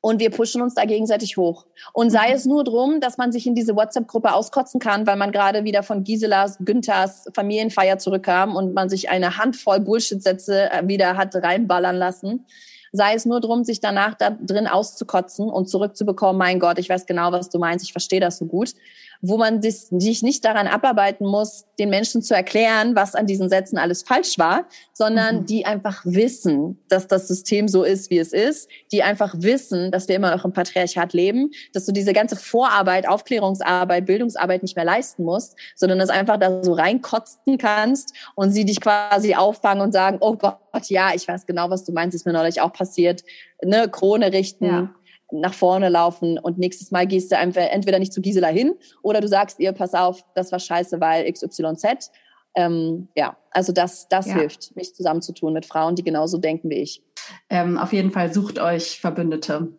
und wir pushen uns da gegenseitig hoch. Und sei mhm. es nur drum, dass man sich in diese WhatsApp-Gruppe auskotzen kann, weil man gerade wieder von Giselas, Günthers Familienfeier zurückkam und man sich eine Handvoll Bullshit-Sätze äh, wieder hat reinballern lassen. Sei es nur drum, sich danach da drin auszukotzen und zurückzubekommen, mein Gott, ich weiß genau, was du meinst, ich verstehe das so gut. Wo man sich nicht daran abarbeiten muss, den Menschen zu erklären, was an diesen Sätzen alles falsch war, sondern mhm. die einfach wissen, dass das System so ist, wie es ist, die einfach wissen, dass wir immer noch im Patriarchat leben, dass du diese ganze Vorarbeit, Aufklärungsarbeit, Bildungsarbeit nicht mehr leisten musst, sondern das einfach da so reinkotzen kannst und sie dich quasi auffangen und sagen, oh Gott, ja, ich weiß genau, was du meinst, ist mir neulich auch passiert, ne, Krone richten, ja nach vorne laufen und nächstes Mal gehst du einfach entweder nicht zu Gisela hin oder du sagst ihr, pass auf, das war scheiße, weil XYZ. Ähm, ja, also das, das ja. hilft, mich zusammenzutun mit Frauen, die genauso denken wie ich. Ähm, auf jeden Fall sucht euch Verbündete.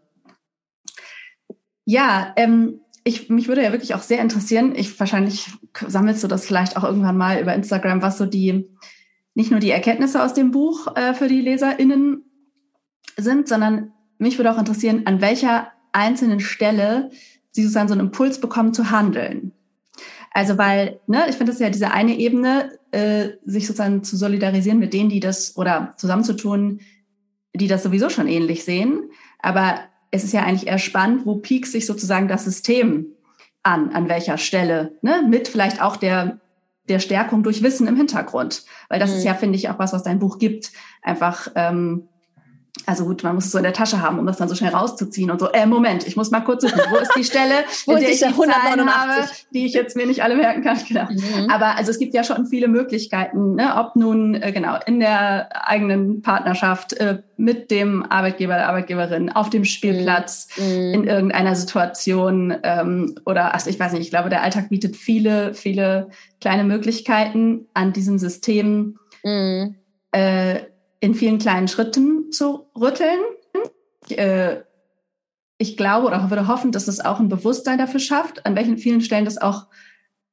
Ja, ähm, ich, mich würde ja wirklich auch sehr interessieren, ich wahrscheinlich sammelst du das vielleicht auch irgendwann mal über Instagram, was so die, nicht nur die Erkenntnisse aus dem Buch äh, für die LeserInnen sind, sondern mich würde auch interessieren, an welcher einzelnen Stelle Sie sozusagen so einen Impuls bekommen zu handeln. Also weil, ne, ich finde das ja diese eine Ebene, äh, sich sozusagen zu solidarisieren mit denen, die das oder zusammenzutun, die das sowieso schon ähnlich sehen. Aber es ist ja eigentlich eher spannend, wo piekt sich sozusagen das System an, an welcher Stelle, ne, mit vielleicht auch der der Stärkung durch Wissen im Hintergrund, weil das mhm. ist ja, finde ich, auch was, was dein Buch gibt, einfach ähm, also gut, man muss es so in der Tasche haben, um das dann so schnell rauszuziehen und so, äh, Moment, ich muss mal kurz suchen, wo ist die Stelle, wo in der ich die 189 habe, die ich jetzt mir nicht alle merken kann. Genau. Mhm. Aber also es gibt ja schon viele Möglichkeiten, ne? ob nun äh, genau in der eigenen Partnerschaft, äh, mit dem Arbeitgeber, der Arbeitgeberin, auf dem Spielplatz, mhm. in irgendeiner Situation ähm, oder, also ich weiß nicht, ich glaube, der Alltag bietet viele, viele kleine Möglichkeiten an diesem System. Mhm. Äh, in vielen kleinen Schritten zu rütteln. Ich, äh, ich glaube oder würde hoffen, dass es auch ein Bewusstsein dafür schafft, an welchen vielen Stellen das auch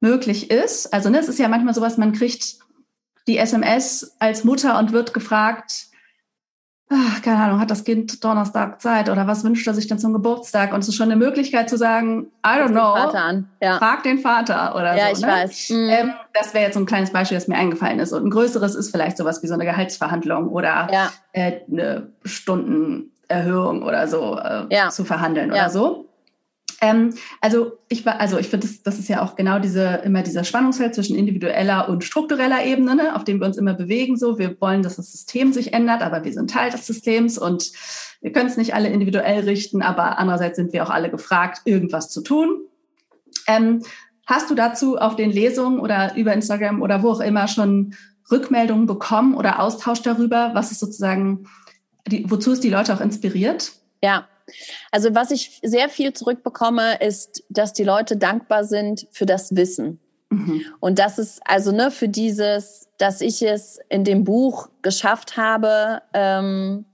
möglich ist. Also ne, es ist ja manchmal sowas, man kriegt die SMS als Mutter und wird gefragt, ach, keine Ahnung, hat das Kind Donnerstag Zeit oder was wünscht er sich denn zum Geburtstag? Und es ist schon eine Möglichkeit zu sagen, I don't know, ja. frag den Vater oder ja, so. Ja, ich ne? weiß. Mhm. Ähm, das wäre jetzt so ein kleines Beispiel, das mir eingefallen ist. Und ein größeres ist vielleicht sowas wie so eine Gehaltsverhandlung oder ja. äh, eine Stundenerhöhung oder so äh, zu verhandeln oder so. Ähm, also ich war, also ich finde, das, das ist ja auch genau diese immer dieser Spannungsfeld zwischen individueller und struktureller Ebene, ne, auf dem wir uns immer bewegen. So, wir wollen, dass das System sich ändert, aber wir sind Teil des Systems und wir können es nicht alle individuell richten, aber andererseits sind wir auch alle gefragt, irgendwas zu tun. Ähm, hast du dazu auf den Lesungen oder über Instagram oder wo auch immer schon Rückmeldungen bekommen oder Austausch darüber, was ist sozusagen, die, wozu es die Leute auch inspiriert? Ja, also was ich sehr viel zurückbekomme, ist, dass die Leute dankbar sind für das Wissen. Mhm. Und das ist also ne, für dieses, dass ich es in dem Buch geschafft habe, ähm,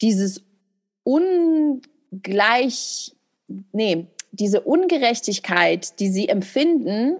dieses ungleich, nee, diese Ungerechtigkeit, die sie empfinden,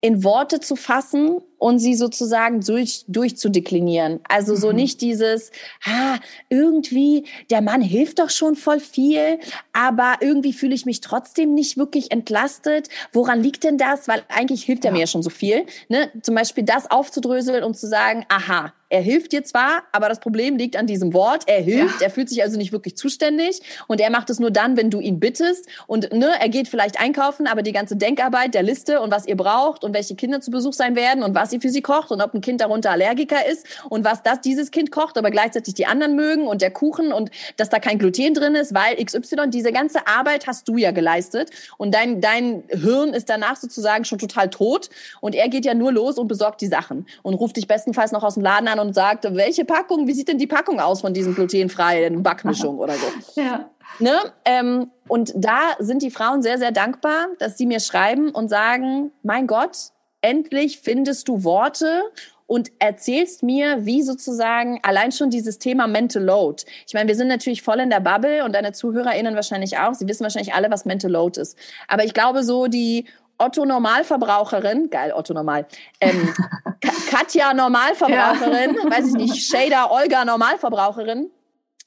in Worte zu fassen und sie sozusagen durch, durchzudeklinieren. Also so mhm. nicht dieses, ah, irgendwie, der Mann hilft doch schon voll viel, aber irgendwie fühle ich mich trotzdem nicht wirklich entlastet. Woran liegt denn das? Weil eigentlich hilft er ja. mir ja schon so viel. Ne? Zum Beispiel das aufzudröseln und zu sagen, aha, er hilft dir zwar, aber das Problem liegt an diesem Wort. Er hilft, ja. er fühlt sich also nicht wirklich zuständig und er macht es nur dann, wenn du ihn bittest. Und ne, er geht vielleicht einkaufen, aber die ganze Denkarbeit der Liste und was ihr braucht und welche Kinder zu Besuch sein werden und was sie für sie kocht und ob ein Kind darunter Allergiker ist und was das dieses Kind kocht, aber gleichzeitig die anderen mögen und der Kuchen und dass da kein Gluten drin ist, weil XY, diese ganze Arbeit hast du ja geleistet und dein, dein Hirn ist danach sozusagen schon total tot und er geht ja nur los und besorgt die Sachen und ruft dich bestenfalls noch aus dem Laden an und sagt, welche Packung, wie sieht denn die Packung aus von diesem glutenfreien Backmischung oder so. Ja. Ne? Ähm, und da sind die Frauen sehr, sehr dankbar, dass sie mir schreiben und sagen, mein Gott, endlich findest du Worte und erzählst mir, wie sozusagen allein schon dieses Thema Mental Load. Ich meine, wir sind natürlich voll in der Bubble und deine ZuhörerInnen wahrscheinlich auch. Sie wissen wahrscheinlich alle, was Mental Load ist. Aber ich glaube, so die Otto Normalverbraucherin, geil, Otto Normal, ähm, Katja Normalverbraucherin, ja. weiß ich nicht, Shader Olga Normalverbraucherin,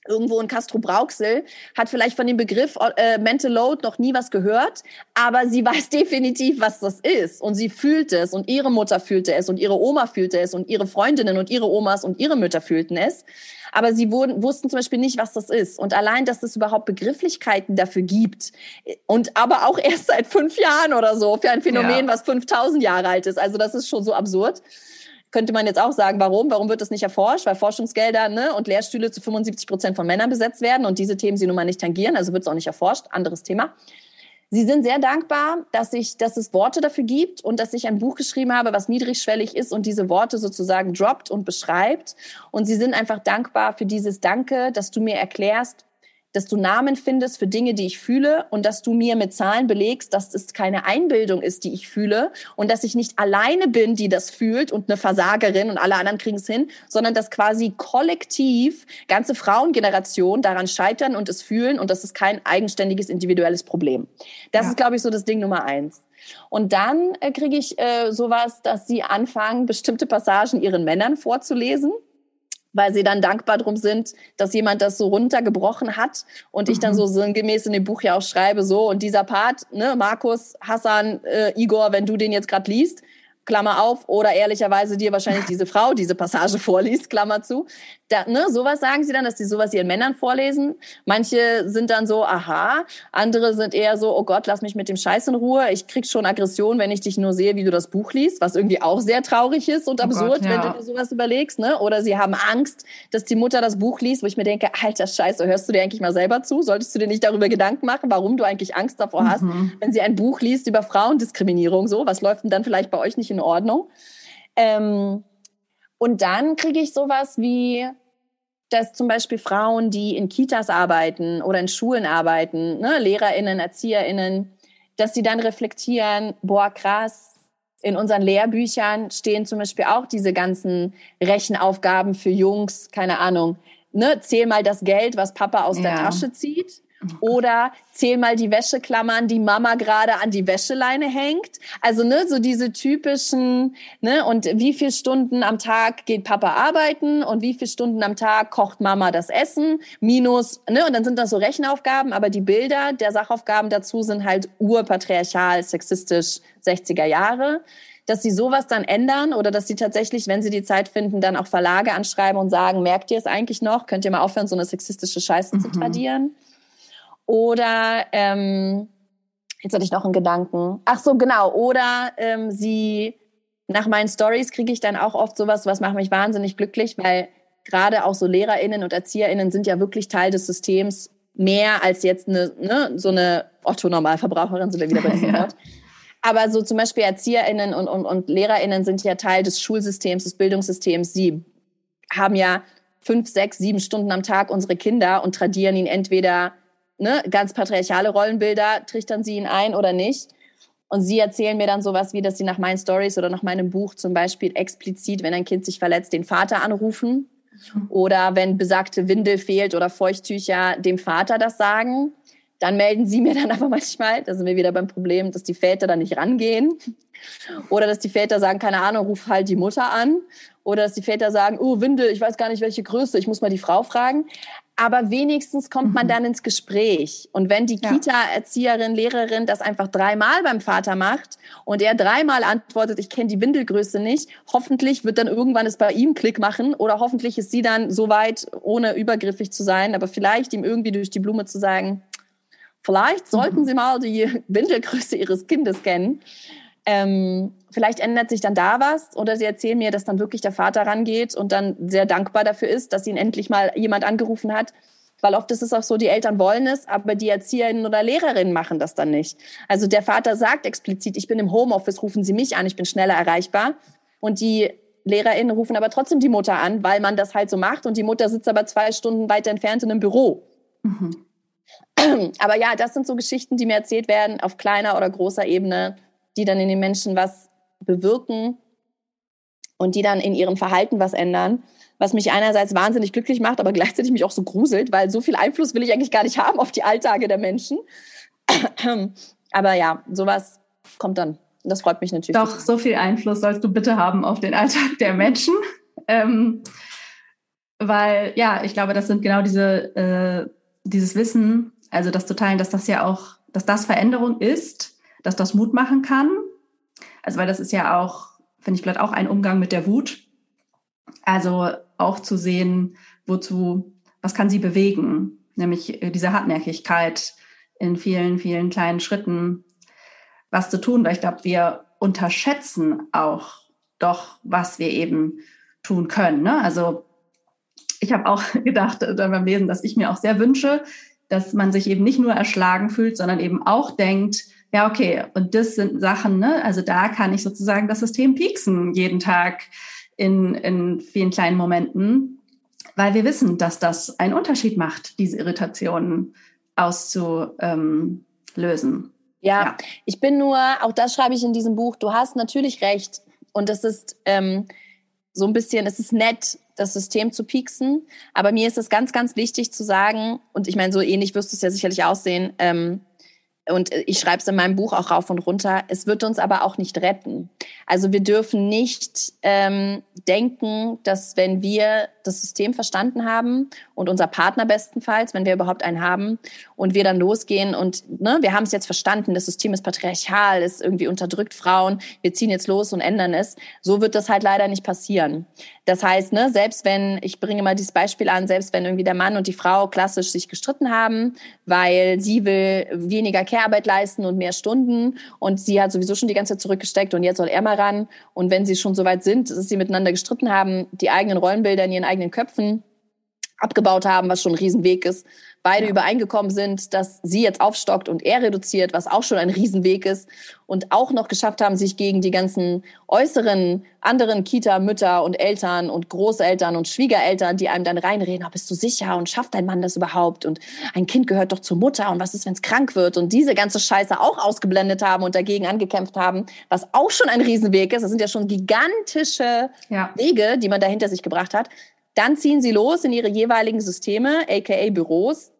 irgendwo in Castro Brauxel, hat vielleicht von dem Begriff äh, Mental Load noch nie was gehört, aber sie weiß definitiv, was das ist und sie fühlt es und ihre Mutter fühlte es und ihre Oma fühlte es und ihre Freundinnen und ihre Omas und ihre Mütter fühlten es. Aber sie wurden, wussten zum Beispiel nicht, was das ist. Und allein, dass es überhaupt Begrifflichkeiten dafür gibt und aber auch erst seit fünf Jahren oder so für ein Phänomen, ja. was 5000 Jahre alt ist. Also das ist schon so absurd könnte man jetzt auch sagen, warum? Warum wird das nicht erforscht? Weil Forschungsgelder ne, und Lehrstühle zu 75 Prozent von Männern besetzt werden und diese Themen sie nun mal nicht tangieren, also wird es auch nicht erforscht. Anderes Thema. Sie sind sehr dankbar, dass, ich, dass es Worte dafür gibt und dass ich ein Buch geschrieben habe, was niedrigschwellig ist und diese Worte sozusagen droppt und beschreibt. Und sie sind einfach dankbar für dieses Danke, dass du mir erklärst, dass du Namen findest für Dinge, die ich fühle und dass du mir mit Zahlen belegst, dass es keine Einbildung ist, die ich fühle und dass ich nicht alleine bin, die das fühlt und eine Versagerin und alle anderen kriegen es hin, sondern dass quasi kollektiv ganze Frauengenerationen daran scheitern und es fühlen und das ist kein eigenständiges individuelles Problem. Das ja. ist, glaube ich, so das Ding Nummer eins. Und dann äh, kriege ich äh, sowas, dass sie anfangen, bestimmte Passagen ihren Männern vorzulesen weil sie dann dankbar drum sind, dass jemand das so runtergebrochen hat und ich dann mhm. so sinngemäß in dem Buch ja auch schreibe, so und dieser Part, ne, Markus, Hassan, äh, Igor, wenn du den jetzt gerade liest, Klammer auf, oder ehrlicherweise dir wahrscheinlich diese Frau diese Passage vorliest, Klammer zu. Da, ne, sowas sagen sie dann, dass sie sowas ihren Männern vorlesen. Manche sind dann so, aha, andere sind eher so, oh Gott, lass mich mit dem Scheiß in Ruhe. Ich krieg schon Aggression, wenn ich dich nur sehe, wie du das Buch liest, was irgendwie auch sehr traurig ist und oh absurd, Gott, ja. wenn du dir sowas überlegst, ne? Oder sie haben Angst, dass die Mutter das Buch liest, wo ich mir denke, alter Scheiße, hörst du dir eigentlich mal selber zu? Solltest du dir nicht darüber Gedanken machen, warum du eigentlich Angst davor hast, mhm. wenn sie ein Buch liest über Frauendiskriminierung, so? Was läuft denn dann vielleicht bei euch nicht in Ordnung. Ähm, und dann kriege ich sowas wie, dass zum Beispiel Frauen, die in Kitas arbeiten oder in Schulen arbeiten, ne, LehrerInnen, ErzieherInnen, dass sie dann reflektieren, boah, krass, in unseren Lehrbüchern stehen zum Beispiel auch diese ganzen Rechenaufgaben für Jungs, keine Ahnung, ne, zähl mal das Geld, was Papa aus ja. der Tasche zieht. Oder zähl mal die Wäscheklammern, die Mama gerade an die Wäscheleine hängt. Also ne, so diese typischen, ne, und wie viele Stunden am Tag geht Papa arbeiten und wie viele Stunden am Tag kocht Mama das Essen, minus, ne, und dann sind das so Rechenaufgaben, aber die Bilder der Sachaufgaben dazu sind halt urpatriarchal, sexistisch 60er Jahre dass sie sowas dann ändern oder dass sie tatsächlich, wenn sie die Zeit finden, dann auch Verlage anschreiben und sagen, merkt ihr es eigentlich noch? Könnt ihr mal aufhören, so eine sexistische Scheiße mhm. zu tradieren? Oder ähm, jetzt hatte ich noch einen Gedanken. Ach so, genau. Oder ähm, sie nach meinen Stories kriege ich dann auch oft sowas, was macht mich wahnsinnig glücklich, weil gerade auch so LehrerInnen und ErzieherInnen sind ja wirklich Teil des Systems mehr als jetzt eine, ne, so eine Otto-Normalverbraucherin, sind wir wieder bei diesem ja. Wort. Aber so zum Beispiel ErzieherInnen und, und, und LehrerInnen sind ja Teil des Schulsystems, des Bildungssystems. Sie haben ja fünf, sechs, sieben Stunden am Tag unsere Kinder und tradieren ihnen entweder ne, ganz patriarchale Rollenbilder, trichtern sie ihn ein oder nicht. Und sie erzählen mir dann sowas wie, dass sie nach meinen Stories oder nach meinem Buch zum Beispiel explizit, wenn ein Kind sich verletzt, den Vater anrufen. Oder wenn besagte Windel fehlt oder Feuchttücher, dem Vater das sagen. Dann melden sie mir dann aber manchmal, da sind wir wieder beim Problem, dass die Väter dann nicht rangehen. Oder dass die Väter sagen, keine Ahnung, ruf halt die Mutter an. Oder dass die Väter sagen, oh, Windel, ich weiß gar nicht, welche Größe, ich muss mal die Frau fragen aber wenigstens kommt man mhm. dann ins Gespräch. Und wenn die Kita-Erzieherin, Lehrerin das einfach dreimal beim Vater macht und er dreimal antwortet, ich kenne die Windelgröße nicht, hoffentlich wird dann irgendwann es bei ihm Klick machen oder hoffentlich ist sie dann so weit, ohne übergriffig zu sein, aber vielleicht ihm irgendwie durch die Blume zu sagen, vielleicht sollten mhm. Sie mal die Windelgröße Ihres Kindes kennen. Ähm, vielleicht ändert sich dann da was oder sie erzählen mir, dass dann wirklich der Vater rangeht und dann sehr dankbar dafür ist, dass ihn endlich mal jemand angerufen hat. Weil oft ist es auch so, die Eltern wollen es, aber die Erzieherinnen oder Lehrerinnen machen das dann nicht. Also der Vater sagt explizit, ich bin im Homeoffice, rufen Sie mich an, ich bin schneller erreichbar. Und die LehrerInnen rufen aber trotzdem die Mutter an, weil man das halt so macht und die Mutter sitzt aber zwei Stunden weiter entfernt in einem Büro. Mhm. Aber ja, das sind so Geschichten, die mir erzählt werden auf kleiner oder großer Ebene, die dann in den Menschen was bewirken und die dann in ihrem Verhalten was ändern, was mich einerseits wahnsinnig glücklich macht, aber gleichzeitig mich auch so gruselt, weil so viel Einfluss will ich eigentlich gar nicht haben auf die Alltage der Menschen. aber ja, sowas kommt dann. Das freut mich natürlich. Doch, so viel Einfluss sollst du bitte haben auf den Alltag der Menschen. Ähm, weil ja, ich glaube, das sind genau diese, äh, dieses Wissen, also das zu teilen, dass das ja auch, dass das Veränderung ist, dass das Mut machen kann. Also weil das ist ja auch, finde ich, vielleicht auch ein Umgang mit der Wut. Also auch zu sehen, wozu, was kann sie bewegen, nämlich äh, diese Hartnäckigkeit in vielen, vielen kleinen Schritten was zu tun, weil ich glaube, wir unterschätzen auch doch, was wir eben tun können. Ne? Also ich habe auch gedacht äh, beim Lesen, dass ich mir auch sehr wünsche, dass man sich eben nicht nur erschlagen fühlt, sondern eben auch denkt, ja, okay, und das sind Sachen, ne? also da kann ich sozusagen das System pieksen jeden Tag in, in vielen kleinen Momenten, weil wir wissen, dass das einen Unterschied macht, diese Irritationen auszulösen. Ähm, ja, ja, ich bin nur, auch das schreibe ich in diesem Buch, du hast natürlich recht und das ist ähm, so ein bisschen, es ist nett, das System zu pieksen. Aber mir ist es ganz, ganz wichtig zu sagen, und ich meine, so ähnlich wirst du es ja sicherlich aussehen, ähm, und ich schreibe es in meinem Buch auch rauf und runter, es wird uns aber auch nicht retten. Also wir dürfen nicht ähm, denken, dass wenn wir das System verstanden haben und unser Partner bestenfalls, wenn wir überhaupt einen haben und wir dann losgehen und ne, wir haben es jetzt verstanden, das System ist patriarchal, ist irgendwie unterdrückt Frauen, wir ziehen jetzt los und ändern es. So wird das halt leider nicht passieren. Das heißt, ne, selbst wenn, ich bringe mal dieses Beispiel an, selbst wenn irgendwie der Mann und die Frau klassisch sich gestritten haben, weil sie will weniger Care-Arbeit leisten und mehr Stunden und sie hat sowieso schon die ganze Zeit zurückgesteckt und jetzt soll er mal ran. Und wenn sie schon so weit sind, dass sie miteinander gestritten haben, die eigenen Rollenbilder in ihren eigenen Köpfen abgebaut haben, was schon ein Riesenweg ist, beide ja. übereingekommen sind, dass sie jetzt aufstockt und er reduziert, was auch schon ein Riesenweg ist und auch noch geschafft haben, sich gegen die ganzen äußeren anderen Kita-Mütter und Eltern und Großeltern und Schwiegereltern, die einem dann reinreden, oh, bist du sicher und schafft dein Mann das überhaupt und ein Kind gehört doch zur Mutter und was ist, wenn es krank wird und diese ganze Scheiße auch ausgeblendet haben und dagegen angekämpft haben, was auch schon ein Riesenweg ist. Das sind ja schon gigantische ja. Wege, die man da hinter sich gebracht hat. Dann ziehen sie los in ihre jeweiligen Systeme, aka Büros,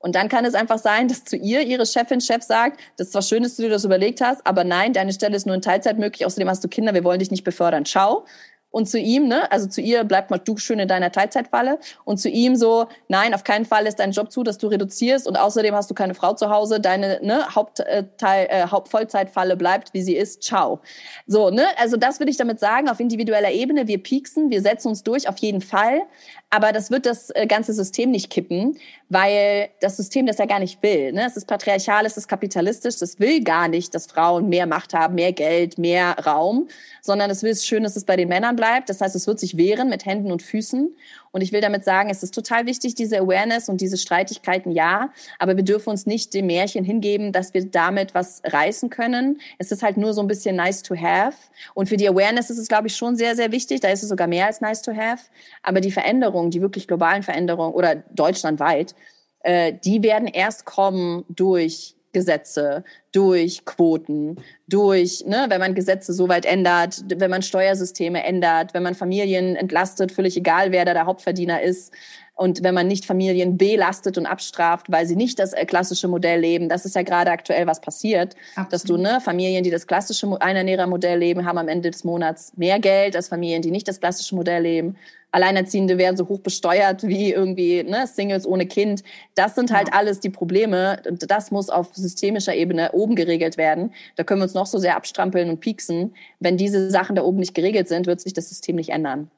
und dann kann es einfach sein, dass zu ihr ihre Chefin, Chef sagt, das ist zwar schön, dass du dir das überlegt hast, aber nein, deine Stelle ist nur in Teilzeit möglich, außerdem hast du Kinder, wir wollen dich nicht befördern. Ciao und zu ihm, ne, also zu ihr bleib mal du schön in deiner Teilzeitfalle. Und zu ihm so, nein, auf keinen Fall ist dein Job zu, dass du reduzierst. Und außerdem hast du keine Frau zu Hause, deine ne, Hauptteil, äh, Hauptvollzeitfalle bleibt, wie sie ist, ciao. So, ne, also das würde ich damit sagen, auf individueller Ebene, wir pieksen, wir setzen uns durch, auf jeden Fall, aber das wird das äh, ganze System nicht kippen, weil das System das ja gar nicht will. Ne? Es ist patriarchal, es ist kapitalistisch, das will gar nicht, dass Frauen mehr Macht haben, mehr Geld, mehr Raum, sondern es will es schön, dass es bei den Männern bleibt. Das heißt, es wird sich wehren mit Händen und Füßen. Und ich will damit sagen, es ist total wichtig, diese Awareness und diese Streitigkeiten, ja, aber wir dürfen uns nicht dem Märchen hingeben, dass wir damit was reißen können. Es ist halt nur so ein bisschen nice to have. Und für die Awareness ist es, glaube ich, schon sehr, sehr wichtig. Da ist es sogar mehr als nice to have. Aber die Veränderungen, die wirklich globalen Veränderungen oder deutschlandweit, äh, die werden erst kommen durch Gesetze, durch Quoten, durch, ne, wenn man Gesetze so weit ändert, wenn man Steuersysteme ändert, wenn man Familien entlastet, völlig egal, wer da der Hauptverdiener ist. Und wenn man nicht Familien belastet und abstraft, weil sie nicht das äh, klassische Modell leben, das ist ja gerade aktuell was passiert, Absolut. dass du ne Familien, die das klassische Einernährermodell leben, haben am Ende des Monats mehr Geld als Familien, die nicht das klassische Modell leben. Alleinerziehende werden so hoch besteuert wie irgendwie ne, Singles ohne Kind. Das sind halt ja. alles die Probleme. Und das muss auf systemischer Ebene oben geregelt werden. Da können wir uns noch so sehr abstrampeln und pieksen. Wenn diese Sachen da oben nicht geregelt sind, wird sich das System nicht ändern.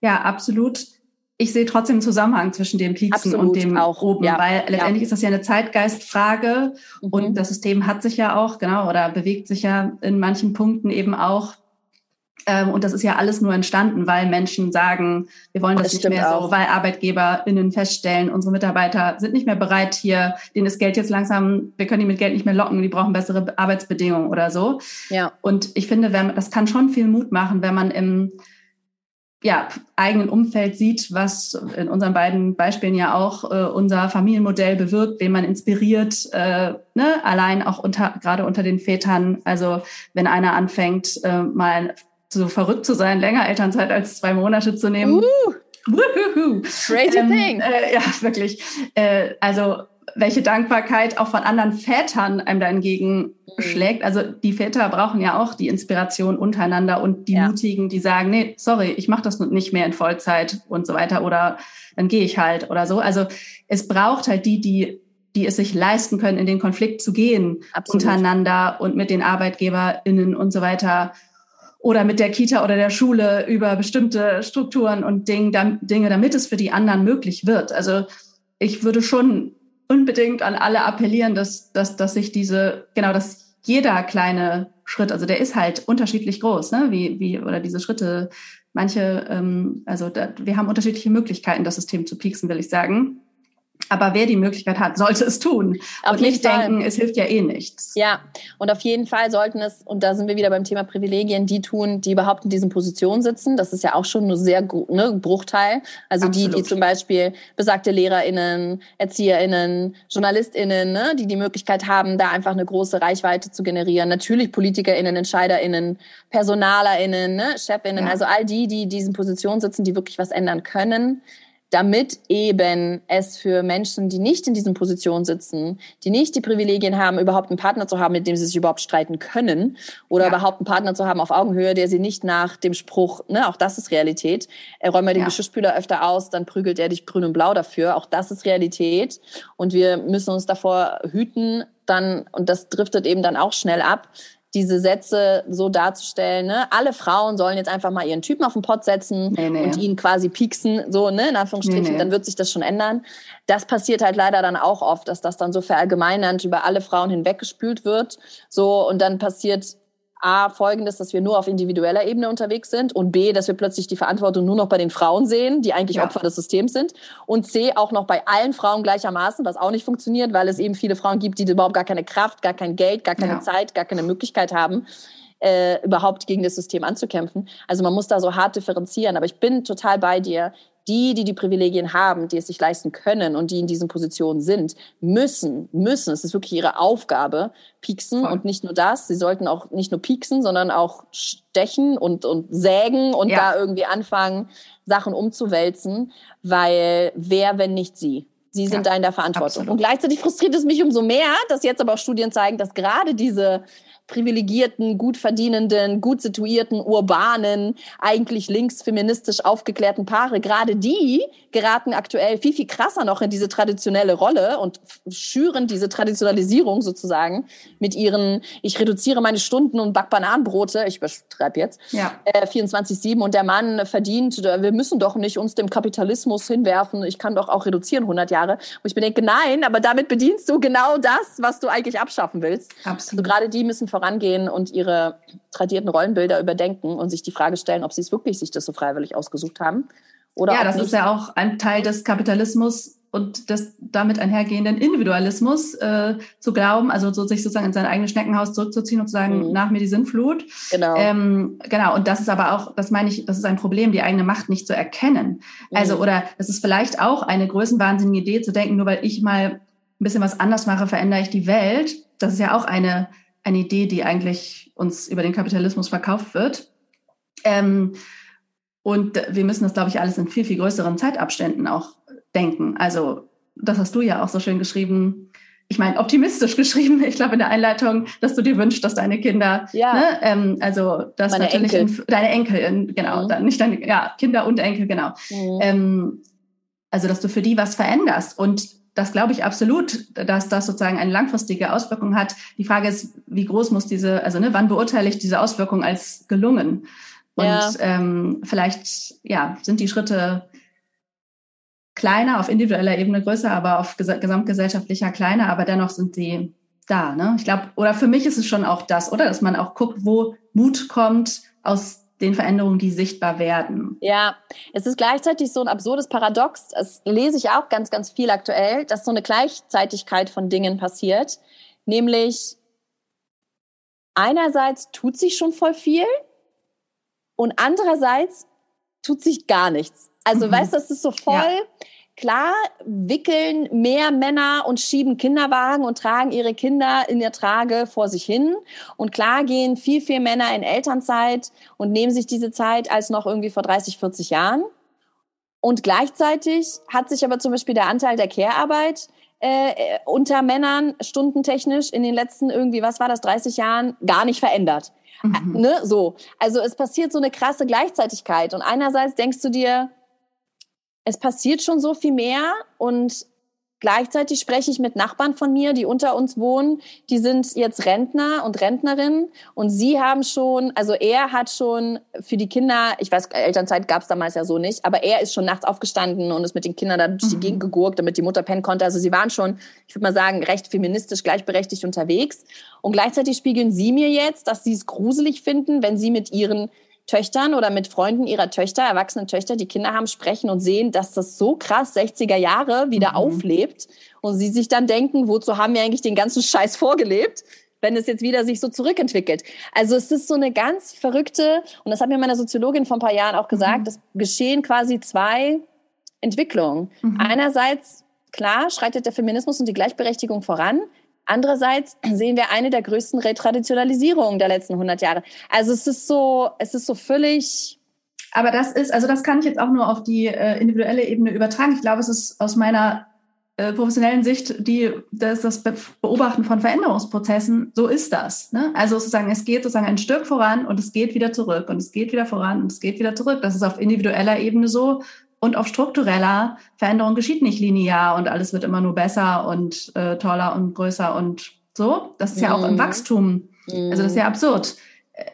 Ja, absolut. Ich sehe trotzdem einen Zusammenhang zwischen dem Pieksen Absolut, und dem auch. oben, ja, weil letztendlich ja. ist das ja eine Zeitgeistfrage mhm. und das System hat sich ja auch, genau, oder bewegt sich ja in manchen Punkten eben auch ähm, und das ist ja alles nur entstanden, weil Menschen sagen, wir wollen das, das nicht mehr auch. so, weil ArbeitgeberInnen feststellen, unsere Mitarbeiter sind nicht mehr bereit hier, denen ist Geld jetzt langsam, wir können die mit Geld nicht mehr locken, die brauchen bessere Arbeitsbedingungen oder so. Ja. Und ich finde, wenn, das kann schon viel Mut machen, wenn man im ja, eigenen Umfeld sieht, was in unseren beiden Beispielen ja auch äh, unser Familienmodell bewirkt, wen man inspiriert, äh, ne? allein auch unter, gerade unter den Vätern. Also wenn einer anfängt, äh, mal so verrückt zu sein, länger Elternzeit als zwei Monate zu nehmen. Uh. Crazy ähm, thing. Äh, ja, wirklich. Äh, also welche Dankbarkeit auch von anderen Vätern einem da entgegenschlägt. Mhm. Also die Väter brauchen ja auch die Inspiration untereinander und die ja. Mutigen, die sagen, nee, sorry, ich mache das nicht mehr in Vollzeit und so weiter oder dann gehe ich halt oder so. Also es braucht halt die, die die es sich leisten können, in den Konflikt zu gehen Absolut. untereinander und mit den ArbeitgeberInnen und so weiter oder mit der Kita oder der Schule über bestimmte Strukturen und Dinge, damit es für die anderen möglich wird. Also ich würde schon unbedingt an alle appellieren, dass, dass, dass sich diese, genau, dass jeder kleine Schritt, also der ist halt unterschiedlich groß, ne? wie, wie, oder diese Schritte, manche, ähm, also da, wir haben unterschiedliche Möglichkeiten, das System zu pieksen, will ich sagen. Aber wer die Möglichkeit hat, sollte es tun. Auf und nicht Fall. denken, es hilft ja eh nichts. Ja, und auf jeden Fall sollten es, und da sind wir wieder beim Thema Privilegien, die tun, die überhaupt in diesen Positionen sitzen. Das ist ja auch schon ein sehr ne, Bruchteil. Also Absolut. die, die zum Beispiel besagte LehrerInnen, ErzieherInnen, JournalistInnen, ne, die die Möglichkeit haben, da einfach eine große Reichweite zu generieren. Natürlich PolitikerInnen, EntscheiderInnen, PersonalerInnen, ne, ChefInnen, ja. also all die, die in diesen Positionen sitzen, die wirklich was ändern können damit eben es für Menschen, die nicht in diesen Positionen sitzen, die nicht die Privilegien haben, überhaupt einen Partner zu haben, mit dem sie sich überhaupt streiten können oder ja. überhaupt einen Partner zu haben auf Augenhöhe, der sie nicht nach dem Spruch, ne, auch das ist Realität, er räumt mal den ja. Geschirrspüler öfter aus, dann prügelt er dich grün und blau dafür, auch das ist Realität und wir müssen uns davor hüten, dann, und das driftet eben dann auch schnell ab, diese Sätze so darzustellen, ne? alle Frauen sollen jetzt einfach mal ihren Typen auf den Pott setzen nee, nee. und ihn quasi pieksen, so, ne, in Anführungsstrichen, nee, dann wird sich das schon ändern. Das passiert halt leider dann auch oft, dass das dann so verallgemeinernd über alle Frauen hinweggespült wird, so, und dann passiert A, folgendes, dass wir nur auf individueller Ebene unterwegs sind und B, dass wir plötzlich die Verantwortung nur noch bei den Frauen sehen, die eigentlich ja. Opfer des Systems sind und C, auch noch bei allen Frauen gleichermaßen, was auch nicht funktioniert, weil es eben viele Frauen gibt, die überhaupt gar keine Kraft, gar kein Geld, gar keine ja. Zeit, gar keine Möglichkeit haben, äh, überhaupt gegen das System anzukämpfen. Also man muss da so hart differenzieren. Aber ich bin total bei dir die, die die Privilegien haben, die es sich leisten können und die in diesen Positionen sind, müssen, müssen, es ist wirklich ihre Aufgabe, pieksen Voll. und nicht nur das, sie sollten auch nicht nur pieksen, sondern auch stechen und, und sägen und ja. da irgendwie anfangen, Sachen umzuwälzen, weil wer, wenn nicht sie? Sie sind ja, da in der Verantwortung. Absolut. Und gleichzeitig frustriert es mich umso mehr, dass jetzt aber auch Studien zeigen, dass gerade diese privilegierten, gut verdienenden, gut situierten, urbanen, eigentlich linksfeministisch aufgeklärten Paare, gerade die geraten aktuell viel, viel krasser noch in diese traditionelle Rolle und schüren diese Traditionalisierung sozusagen mit ihren, ich reduziere meine Stunden und back Bananenbrote, ich übertreibe jetzt, ja. äh, 24-7 und der Mann verdient, wir müssen doch nicht uns dem Kapitalismus hinwerfen, ich kann doch auch reduzieren 100 Jahre. Und ich bedenke, nein, aber damit bedienst du genau das, was du eigentlich abschaffen willst. Absolut. Also gerade die müssen vorangehen und ihre tradierten Rollenbilder überdenken und sich die Frage stellen, ob sie es wirklich sich das so freiwillig ausgesucht haben. Oder ja, das nicht. ist ja auch ein Teil des Kapitalismus und des damit einhergehenden Individualismus äh, zu glauben, also so, sich sozusagen in sein eigenes Schneckenhaus zurückzuziehen und zu sagen, mhm. nach mir die Sinnflut. Genau. Ähm, genau. Und das ist aber auch, das meine ich, das ist ein Problem, die eigene Macht nicht zu erkennen. Mhm. Also, oder das ist vielleicht auch eine größenwahnsinnige Idee zu denken, nur weil ich mal ein bisschen was anders mache, verändere ich die Welt. Das ist ja auch eine eine Idee, die eigentlich uns über den Kapitalismus verkauft wird. Ähm, und wir müssen das, glaube ich, alles in viel, viel größeren Zeitabständen auch denken. Also das hast du ja auch so schön geschrieben. Ich meine, optimistisch geschrieben, ich glaube in der Einleitung, dass du dir wünschst, dass deine Kinder, ja. ne, ähm, also dass Meine natürlich Enkel. In, deine Enkel, genau, mhm. nicht deine, ja, Kinder und Enkel, genau. Mhm. Ähm, also dass du für die was veränderst. Und das glaube ich absolut, dass das sozusagen eine langfristige Auswirkung hat. Die Frage ist, wie groß muss diese, also ne, wann beurteile ich diese Auswirkung als gelungen? Und ja. ähm, vielleicht ja, sind die Schritte kleiner, auf individueller Ebene größer, aber auf ges gesamtgesellschaftlicher kleiner, aber dennoch sind sie da. Ne? Ich glaube, oder für mich ist es schon auch das, oder? Dass man auch guckt, wo Mut kommt aus den Veränderungen, die sichtbar werden. Ja, es ist gleichzeitig so ein absurdes Paradox. Das lese ich auch ganz, ganz viel aktuell, dass so eine Gleichzeitigkeit von Dingen passiert. Nämlich einerseits tut sich schon voll viel und andererseits tut sich gar nichts. Also, mhm. weißt du, das ist so voll. Ja Klar wickeln mehr Männer und schieben Kinderwagen und tragen ihre Kinder in der Trage vor sich hin. Und klar gehen viel, viel Männer in Elternzeit und nehmen sich diese Zeit als noch irgendwie vor 30, 40 Jahren. Und gleichzeitig hat sich aber zum Beispiel der Anteil der Care-Arbeit äh, unter Männern stundentechnisch in den letzten irgendwie, was war das, 30 Jahren gar nicht verändert. Mhm. Äh, ne? So. Also es passiert so eine krasse Gleichzeitigkeit. Und einerseits denkst du dir, es passiert schon so viel mehr und Gleichzeitig spreche ich mit Nachbarn von mir, die unter uns wohnen. Die sind jetzt Rentner und Rentnerinnen und sie haben schon, also er hat schon für die Kinder, ich weiß, Elternzeit gab es damals ja so nicht, aber er ist schon nachts aufgestanden und ist mit den Kindern da durch die mhm. Gegend gegurkt, damit die Mutter pennen konnte. Also sie waren schon, ich würde mal sagen, recht feministisch gleichberechtigt unterwegs. Und gleichzeitig spiegeln sie mir jetzt, dass sie es gruselig finden, wenn sie mit ihren Töchtern oder mit Freunden ihrer Töchter, erwachsenen Töchter, die Kinder haben, sprechen und sehen, dass das so krass 60er Jahre wieder mhm. auflebt und sie sich dann denken, wozu haben wir eigentlich den ganzen Scheiß vorgelebt? wenn es jetzt wieder sich so zurückentwickelt. Also es ist so eine ganz verrückte, und das hat mir meine Soziologin vor ein paar Jahren auch gesagt, mhm. es geschehen quasi zwei Entwicklungen. Mhm. Einerseits, klar, schreitet der Feminismus und die Gleichberechtigung voran. Andererseits sehen wir eine der größten Retraditionalisierungen der letzten 100 Jahre. Also es ist so, es ist so völlig. Aber das ist, also das kann ich jetzt auch nur auf die äh, individuelle Ebene übertragen. Ich glaube, es ist aus meiner äh, professionellen Sicht, die, das, das Beobachten von Veränderungsprozessen, so ist das. Ne? Also sozusagen, es geht sozusagen ein Stück voran und es geht wieder zurück und es geht wieder voran und es geht wieder zurück. Das ist auf individueller Ebene so. Und auf struktureller Veränderung geschieht nicht linear und alles wird immer nur besser und äh, toller und größer und so. Das ist ja auch im mhm. Wachstum. Also das ist ja absurd. Äh,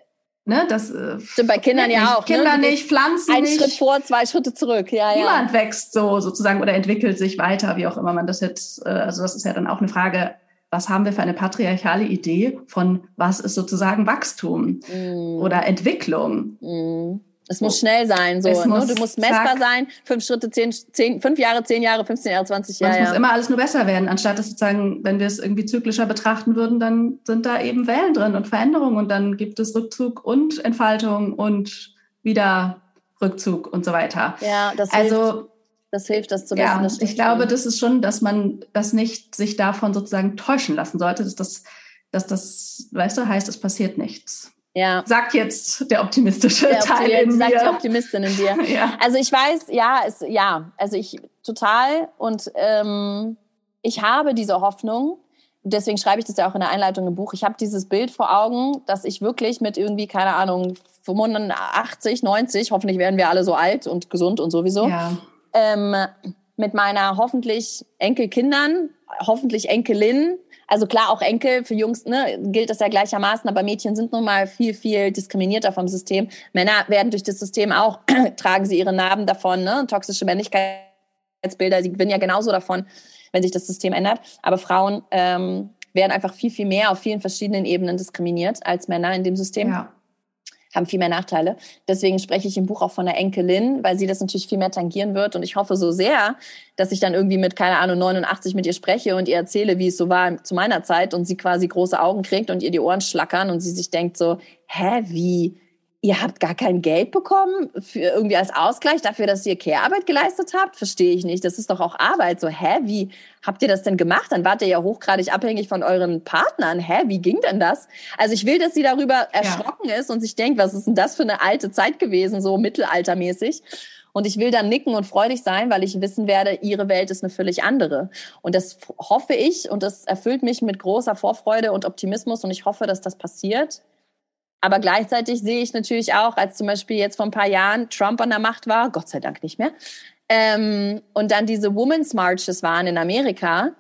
ne, das äh, stimmt bei Kindern ja auch. Ne? Kinder ne? nicht, Pflanzen Ein nicht. Schritt vor, zwei Schritte zurück. Ja, Niemand ja. wächst so sozusagen oder entwickelt sich weiter, wie auch immer man das jetzt. Äh, also das ist ja dann auch eine Frage. Was haben wir für eine patriarchale Idee von was ist sozusagen Wachstum mm. oder Entwicklung? Mm. Es muss schnell sein, so. Ne? Du musst messbar zack. sein. Fünf Schritte, zehn, zehn, fünf Jahre, zehn Jahre, 15 Jahre, 20 Jahre. Und es muss immer alles nur besser werden, anstatt dass sozusagen, wenn wir es irgendwie zyklischer betrachten würden, dann sind da eben Wellen drin und Veränderungen und dann gibt es Rückzug und Entfaltung und wieder Rückzug und so weiter. Ja, das also, hilft. Das hilft, das zu wissen. Ja, ich glaube, das ist schon, dass man das nicht sich davon sozusagen täuschen lassen sollte, dass das, dass das, weißt du, heißt, es passiert nichts. Ja. Sagt jetzt der optimistische der Teil Optim in sagt mir. die Optimistin in dir. ja. Also ich weiß, ja, es, ja, also ich total und ähm, ich habe diese Hoffnung. Deswegen schreibe ich das ja auch in der Einleitung im Buch. Ich habe dieses Bild vor Augen, dass ich wirklich mit irgendwie, keine Ahnung, 85, 90, hoffentlich werden wir alle so alt und gesund und sowieso, ja. ähm, mit meiner hoffentlich Enkelkindern, hoffentlich Enkelin, also klar, auch Enkel für Jungs ne, gilt das ja gleichermaßen, aber Mädchen sind nun mal viel, viel diskriminierter vom System. Männer werden durch das System auch, tragen sie ihre Narben davon, ne? toxische Männlichkeitsbilder, sie gewinnen ja genauso davon, wenn sich das System ändert. Aber Frauen ähm, werden einfach viel, viel mehr auf vielen verschiedenen Ebenen diskriminiert als Männer in dem System. Ja haben viel mehr Nachteile. Deswegen spreche ich im Buch auch von der Enkelin, weil sie das natürlich viel mehr tangieren wird. Und ich hoffe so sehr, dass ich dann irgendwie mit, keine Ahnung, 89 mit ihr spreche und ihr erzähle, wie es so war zu meiner Zeit und sie quasi große Augen kriegt und ihr die Ohren schlackern und sie sich denkt so, hä, wie? Ihr habt gar kein Geld bekommen für irgendwie als Ausgleich dafür, dass ihr Care-Arbeit geleistet habt? Verstehe ich nicht. Das ist doch auch Arbeit. So, hä, wie habt ihr das denn gemacht? Dann wart ihr ja hochgradig abhängig von euren Partnern. Hä, wie ging denn das? Also ich will, dass sie darüber erschrocken ja. ist und sich denkt, was ist denn das für eine alte Zeit gewesen, so mittelaltermäßig? Und ich will dann nicken und freudig sein, weil ich wissen werde, ihre Welt ist eine völlig andere. Und das hoffe ich und das erfüllt mich mit großer Vorfreude und Optimismus und ich hoffe, dass das passiert. Aber gleichzeitig sehe ich natürlich auch, als zum Beispiel jetzt vor ein paar Jahren Trump an der Macht war, Gott sei Dank nicht mehr, ähm, und dann diese Women's Marches waren in Amerika.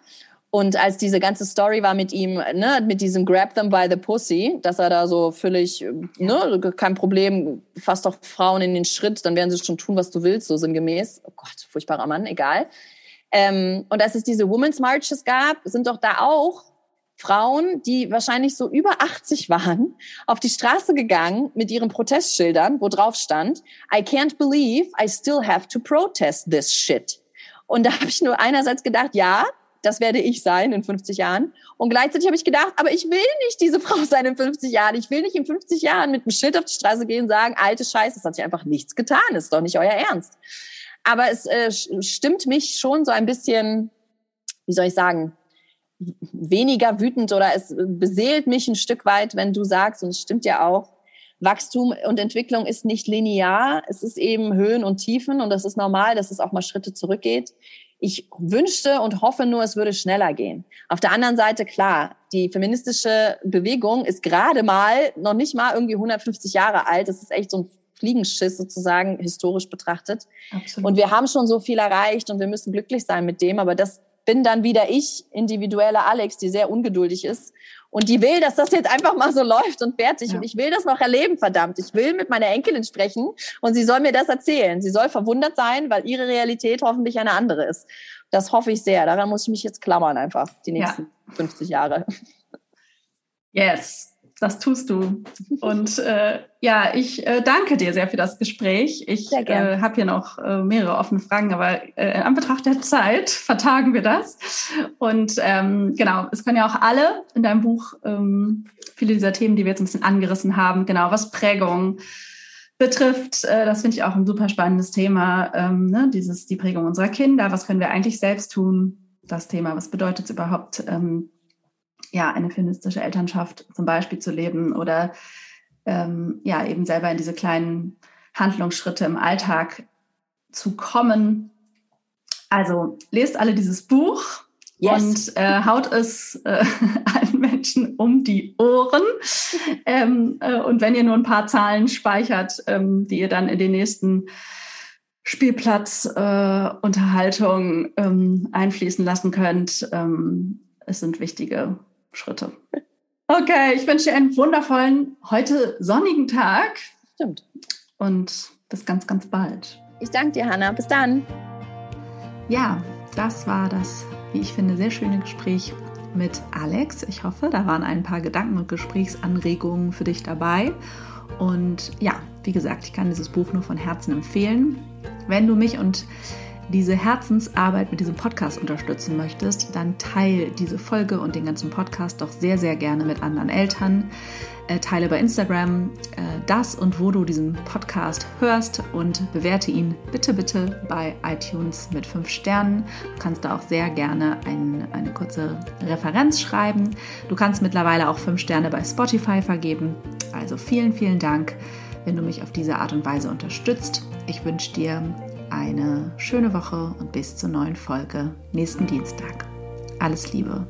Und als diese ganze Story war mit ihm, ne, mit diesem Grab them by the pussy, dass er da so völlig, ne, kein Problem, fasst doch Frauen in den Schritt, dann werden sie schon tun, was du willst, so sinngemäß. Oh Gott, furchtbarer Mann, egal. Ähm, und als es diese Women's Marches gab, sind doch da auch Frauen, die wahrscheinlich so über 80 waren, auf die Straße gegangen mit ihren Protestschildern, wo drauf stand, I can't believe I still have to protest this shit. Und da habe ich nur einerseits gedacht, ja, das werde ich sein in 50 Jahren. Und gleichzeitig habe ich gedacht, aber ich will nicht diese Frau sein in 50 Jahren. Ich will nicht in 50 Jahren mit einem Schild auf die Straße gehen und sagen, alte Scheiße, es hat sich einfach nichts getan, das ist doch nicht euer Ernst. Aber es äh, stimmt mich schon so ein bisschen, wie soll ich sagen, weniger wütend oder es beseelt mich ein Stück weit, wenn du sagst, und es stimmt ja auch, Wachstum und Entwicklung ist nicht linear. Es ist eben Höhen und Tiefen und das ist normal, dass es auch mal Schritte zurückgeht. Ich wünschte und hoffe nur, es würde schneller gehen. Auf der anderen Seite, klar, die feministische Bewegung ist gerade mal, noch nicht mal irgendwie 150 Jahre alt. Das ist echt so ein Fliegenschiss sozusagen historisch betrachtet. Absolut. Und wir haben schon so viel erreicht und wir müssen glücklich sein mit dem. Aber das bin dann wieder ich, individuelle Alex, die sehr ungeduldig ist und die will, dass das jetzt einfach mal so läuft und fertig. Ja. Und ich will das noch erleben, verdammt. Ich will mit meiner Enkelin sprechen und sie soll mir das erzählen. Sie soll verwundert sein, weil ihre Realität hoffentlich eine andere ist. Das hoffe ich sehr. Daran muss ich mich jetzt klammern einfach die nächsten ja. 50 Jahre. Yes das tust du. Und äh, ja, ich äh, danke dir sehr für das Gespräch. Ich äh, habe hier noch äh, mehrere offene Fragen, aber äh, in Anbetracht der Zeit vertagen wir das. Und ähm, genau, es können ja auch alle in deinem Buch ähm, viele dieser Themen, die wir jetzt ein bisschen angerissen haben, genau, was Prägung betrifft, äh, das finde ich auch ein super spannendes Thema, ähm, ne? dieses die Prägung unserer Kinder, was können wir eigentlich selbst tun? Das Thema, was bedeutet es überhaupt, ähm, ja, eine feministische Elternschaft zum Beispiel zu leben oder ähm, ja, eben selber in diese kleinen Handlungsschritte im Alltag zu kommen. Also lest alle dieses Buch yes. und äh, haut es äh, allen Menschen um die Ohren. Ähm, äh, und wenn ihr nur ein paar Zahlen speichert, ähm, die ihr dann in den nächsten Spielplatzunterhaltung äh, ähm, einfließen lassen könnt, ähm, es sind wichtige Schritte. Okay, ich wünsche dir einen wundervollen, heute sonnigen Tag. Stimmt. Und bis ganz, ganz bald. Ich danke dir, Hanna. Bis dann. Ja, das war das, wie ich finde, sehr schöne Gespräch mit Alex. Ich hoffe, da waren ein paar Gedanken und Gesprächsanregungen für dich dabei. Und ja, wie gesagt, ich kann dieses Buch nur von Herzen empfehlen. Wenn du mich und diese Herzensarbeit mit diesem Podcast unterstützen möchtest, dann teile diese Folge und den ganzen Podcast doch sehr, sehr gerne mit anderen Eltern. Äh, teile bei Instagram äh, das und wo du diesen Podcast hörst und bewerte ihn bitte, bitte bei iTunes mit fünf Sternen. Du kannst da auch sehr gerne ein, eine kurze Referenz schreiben. Du kannst mittlerweile auch fünf Sterne bei Spotify vergeben. Also vielen, vielen Dank, wenn du mich auf diese Art und Weise unterstützt. Ich wünsche dir eine schöne Woche und bis zur neuen Folge nächsten Dienstag. Alles Liebe.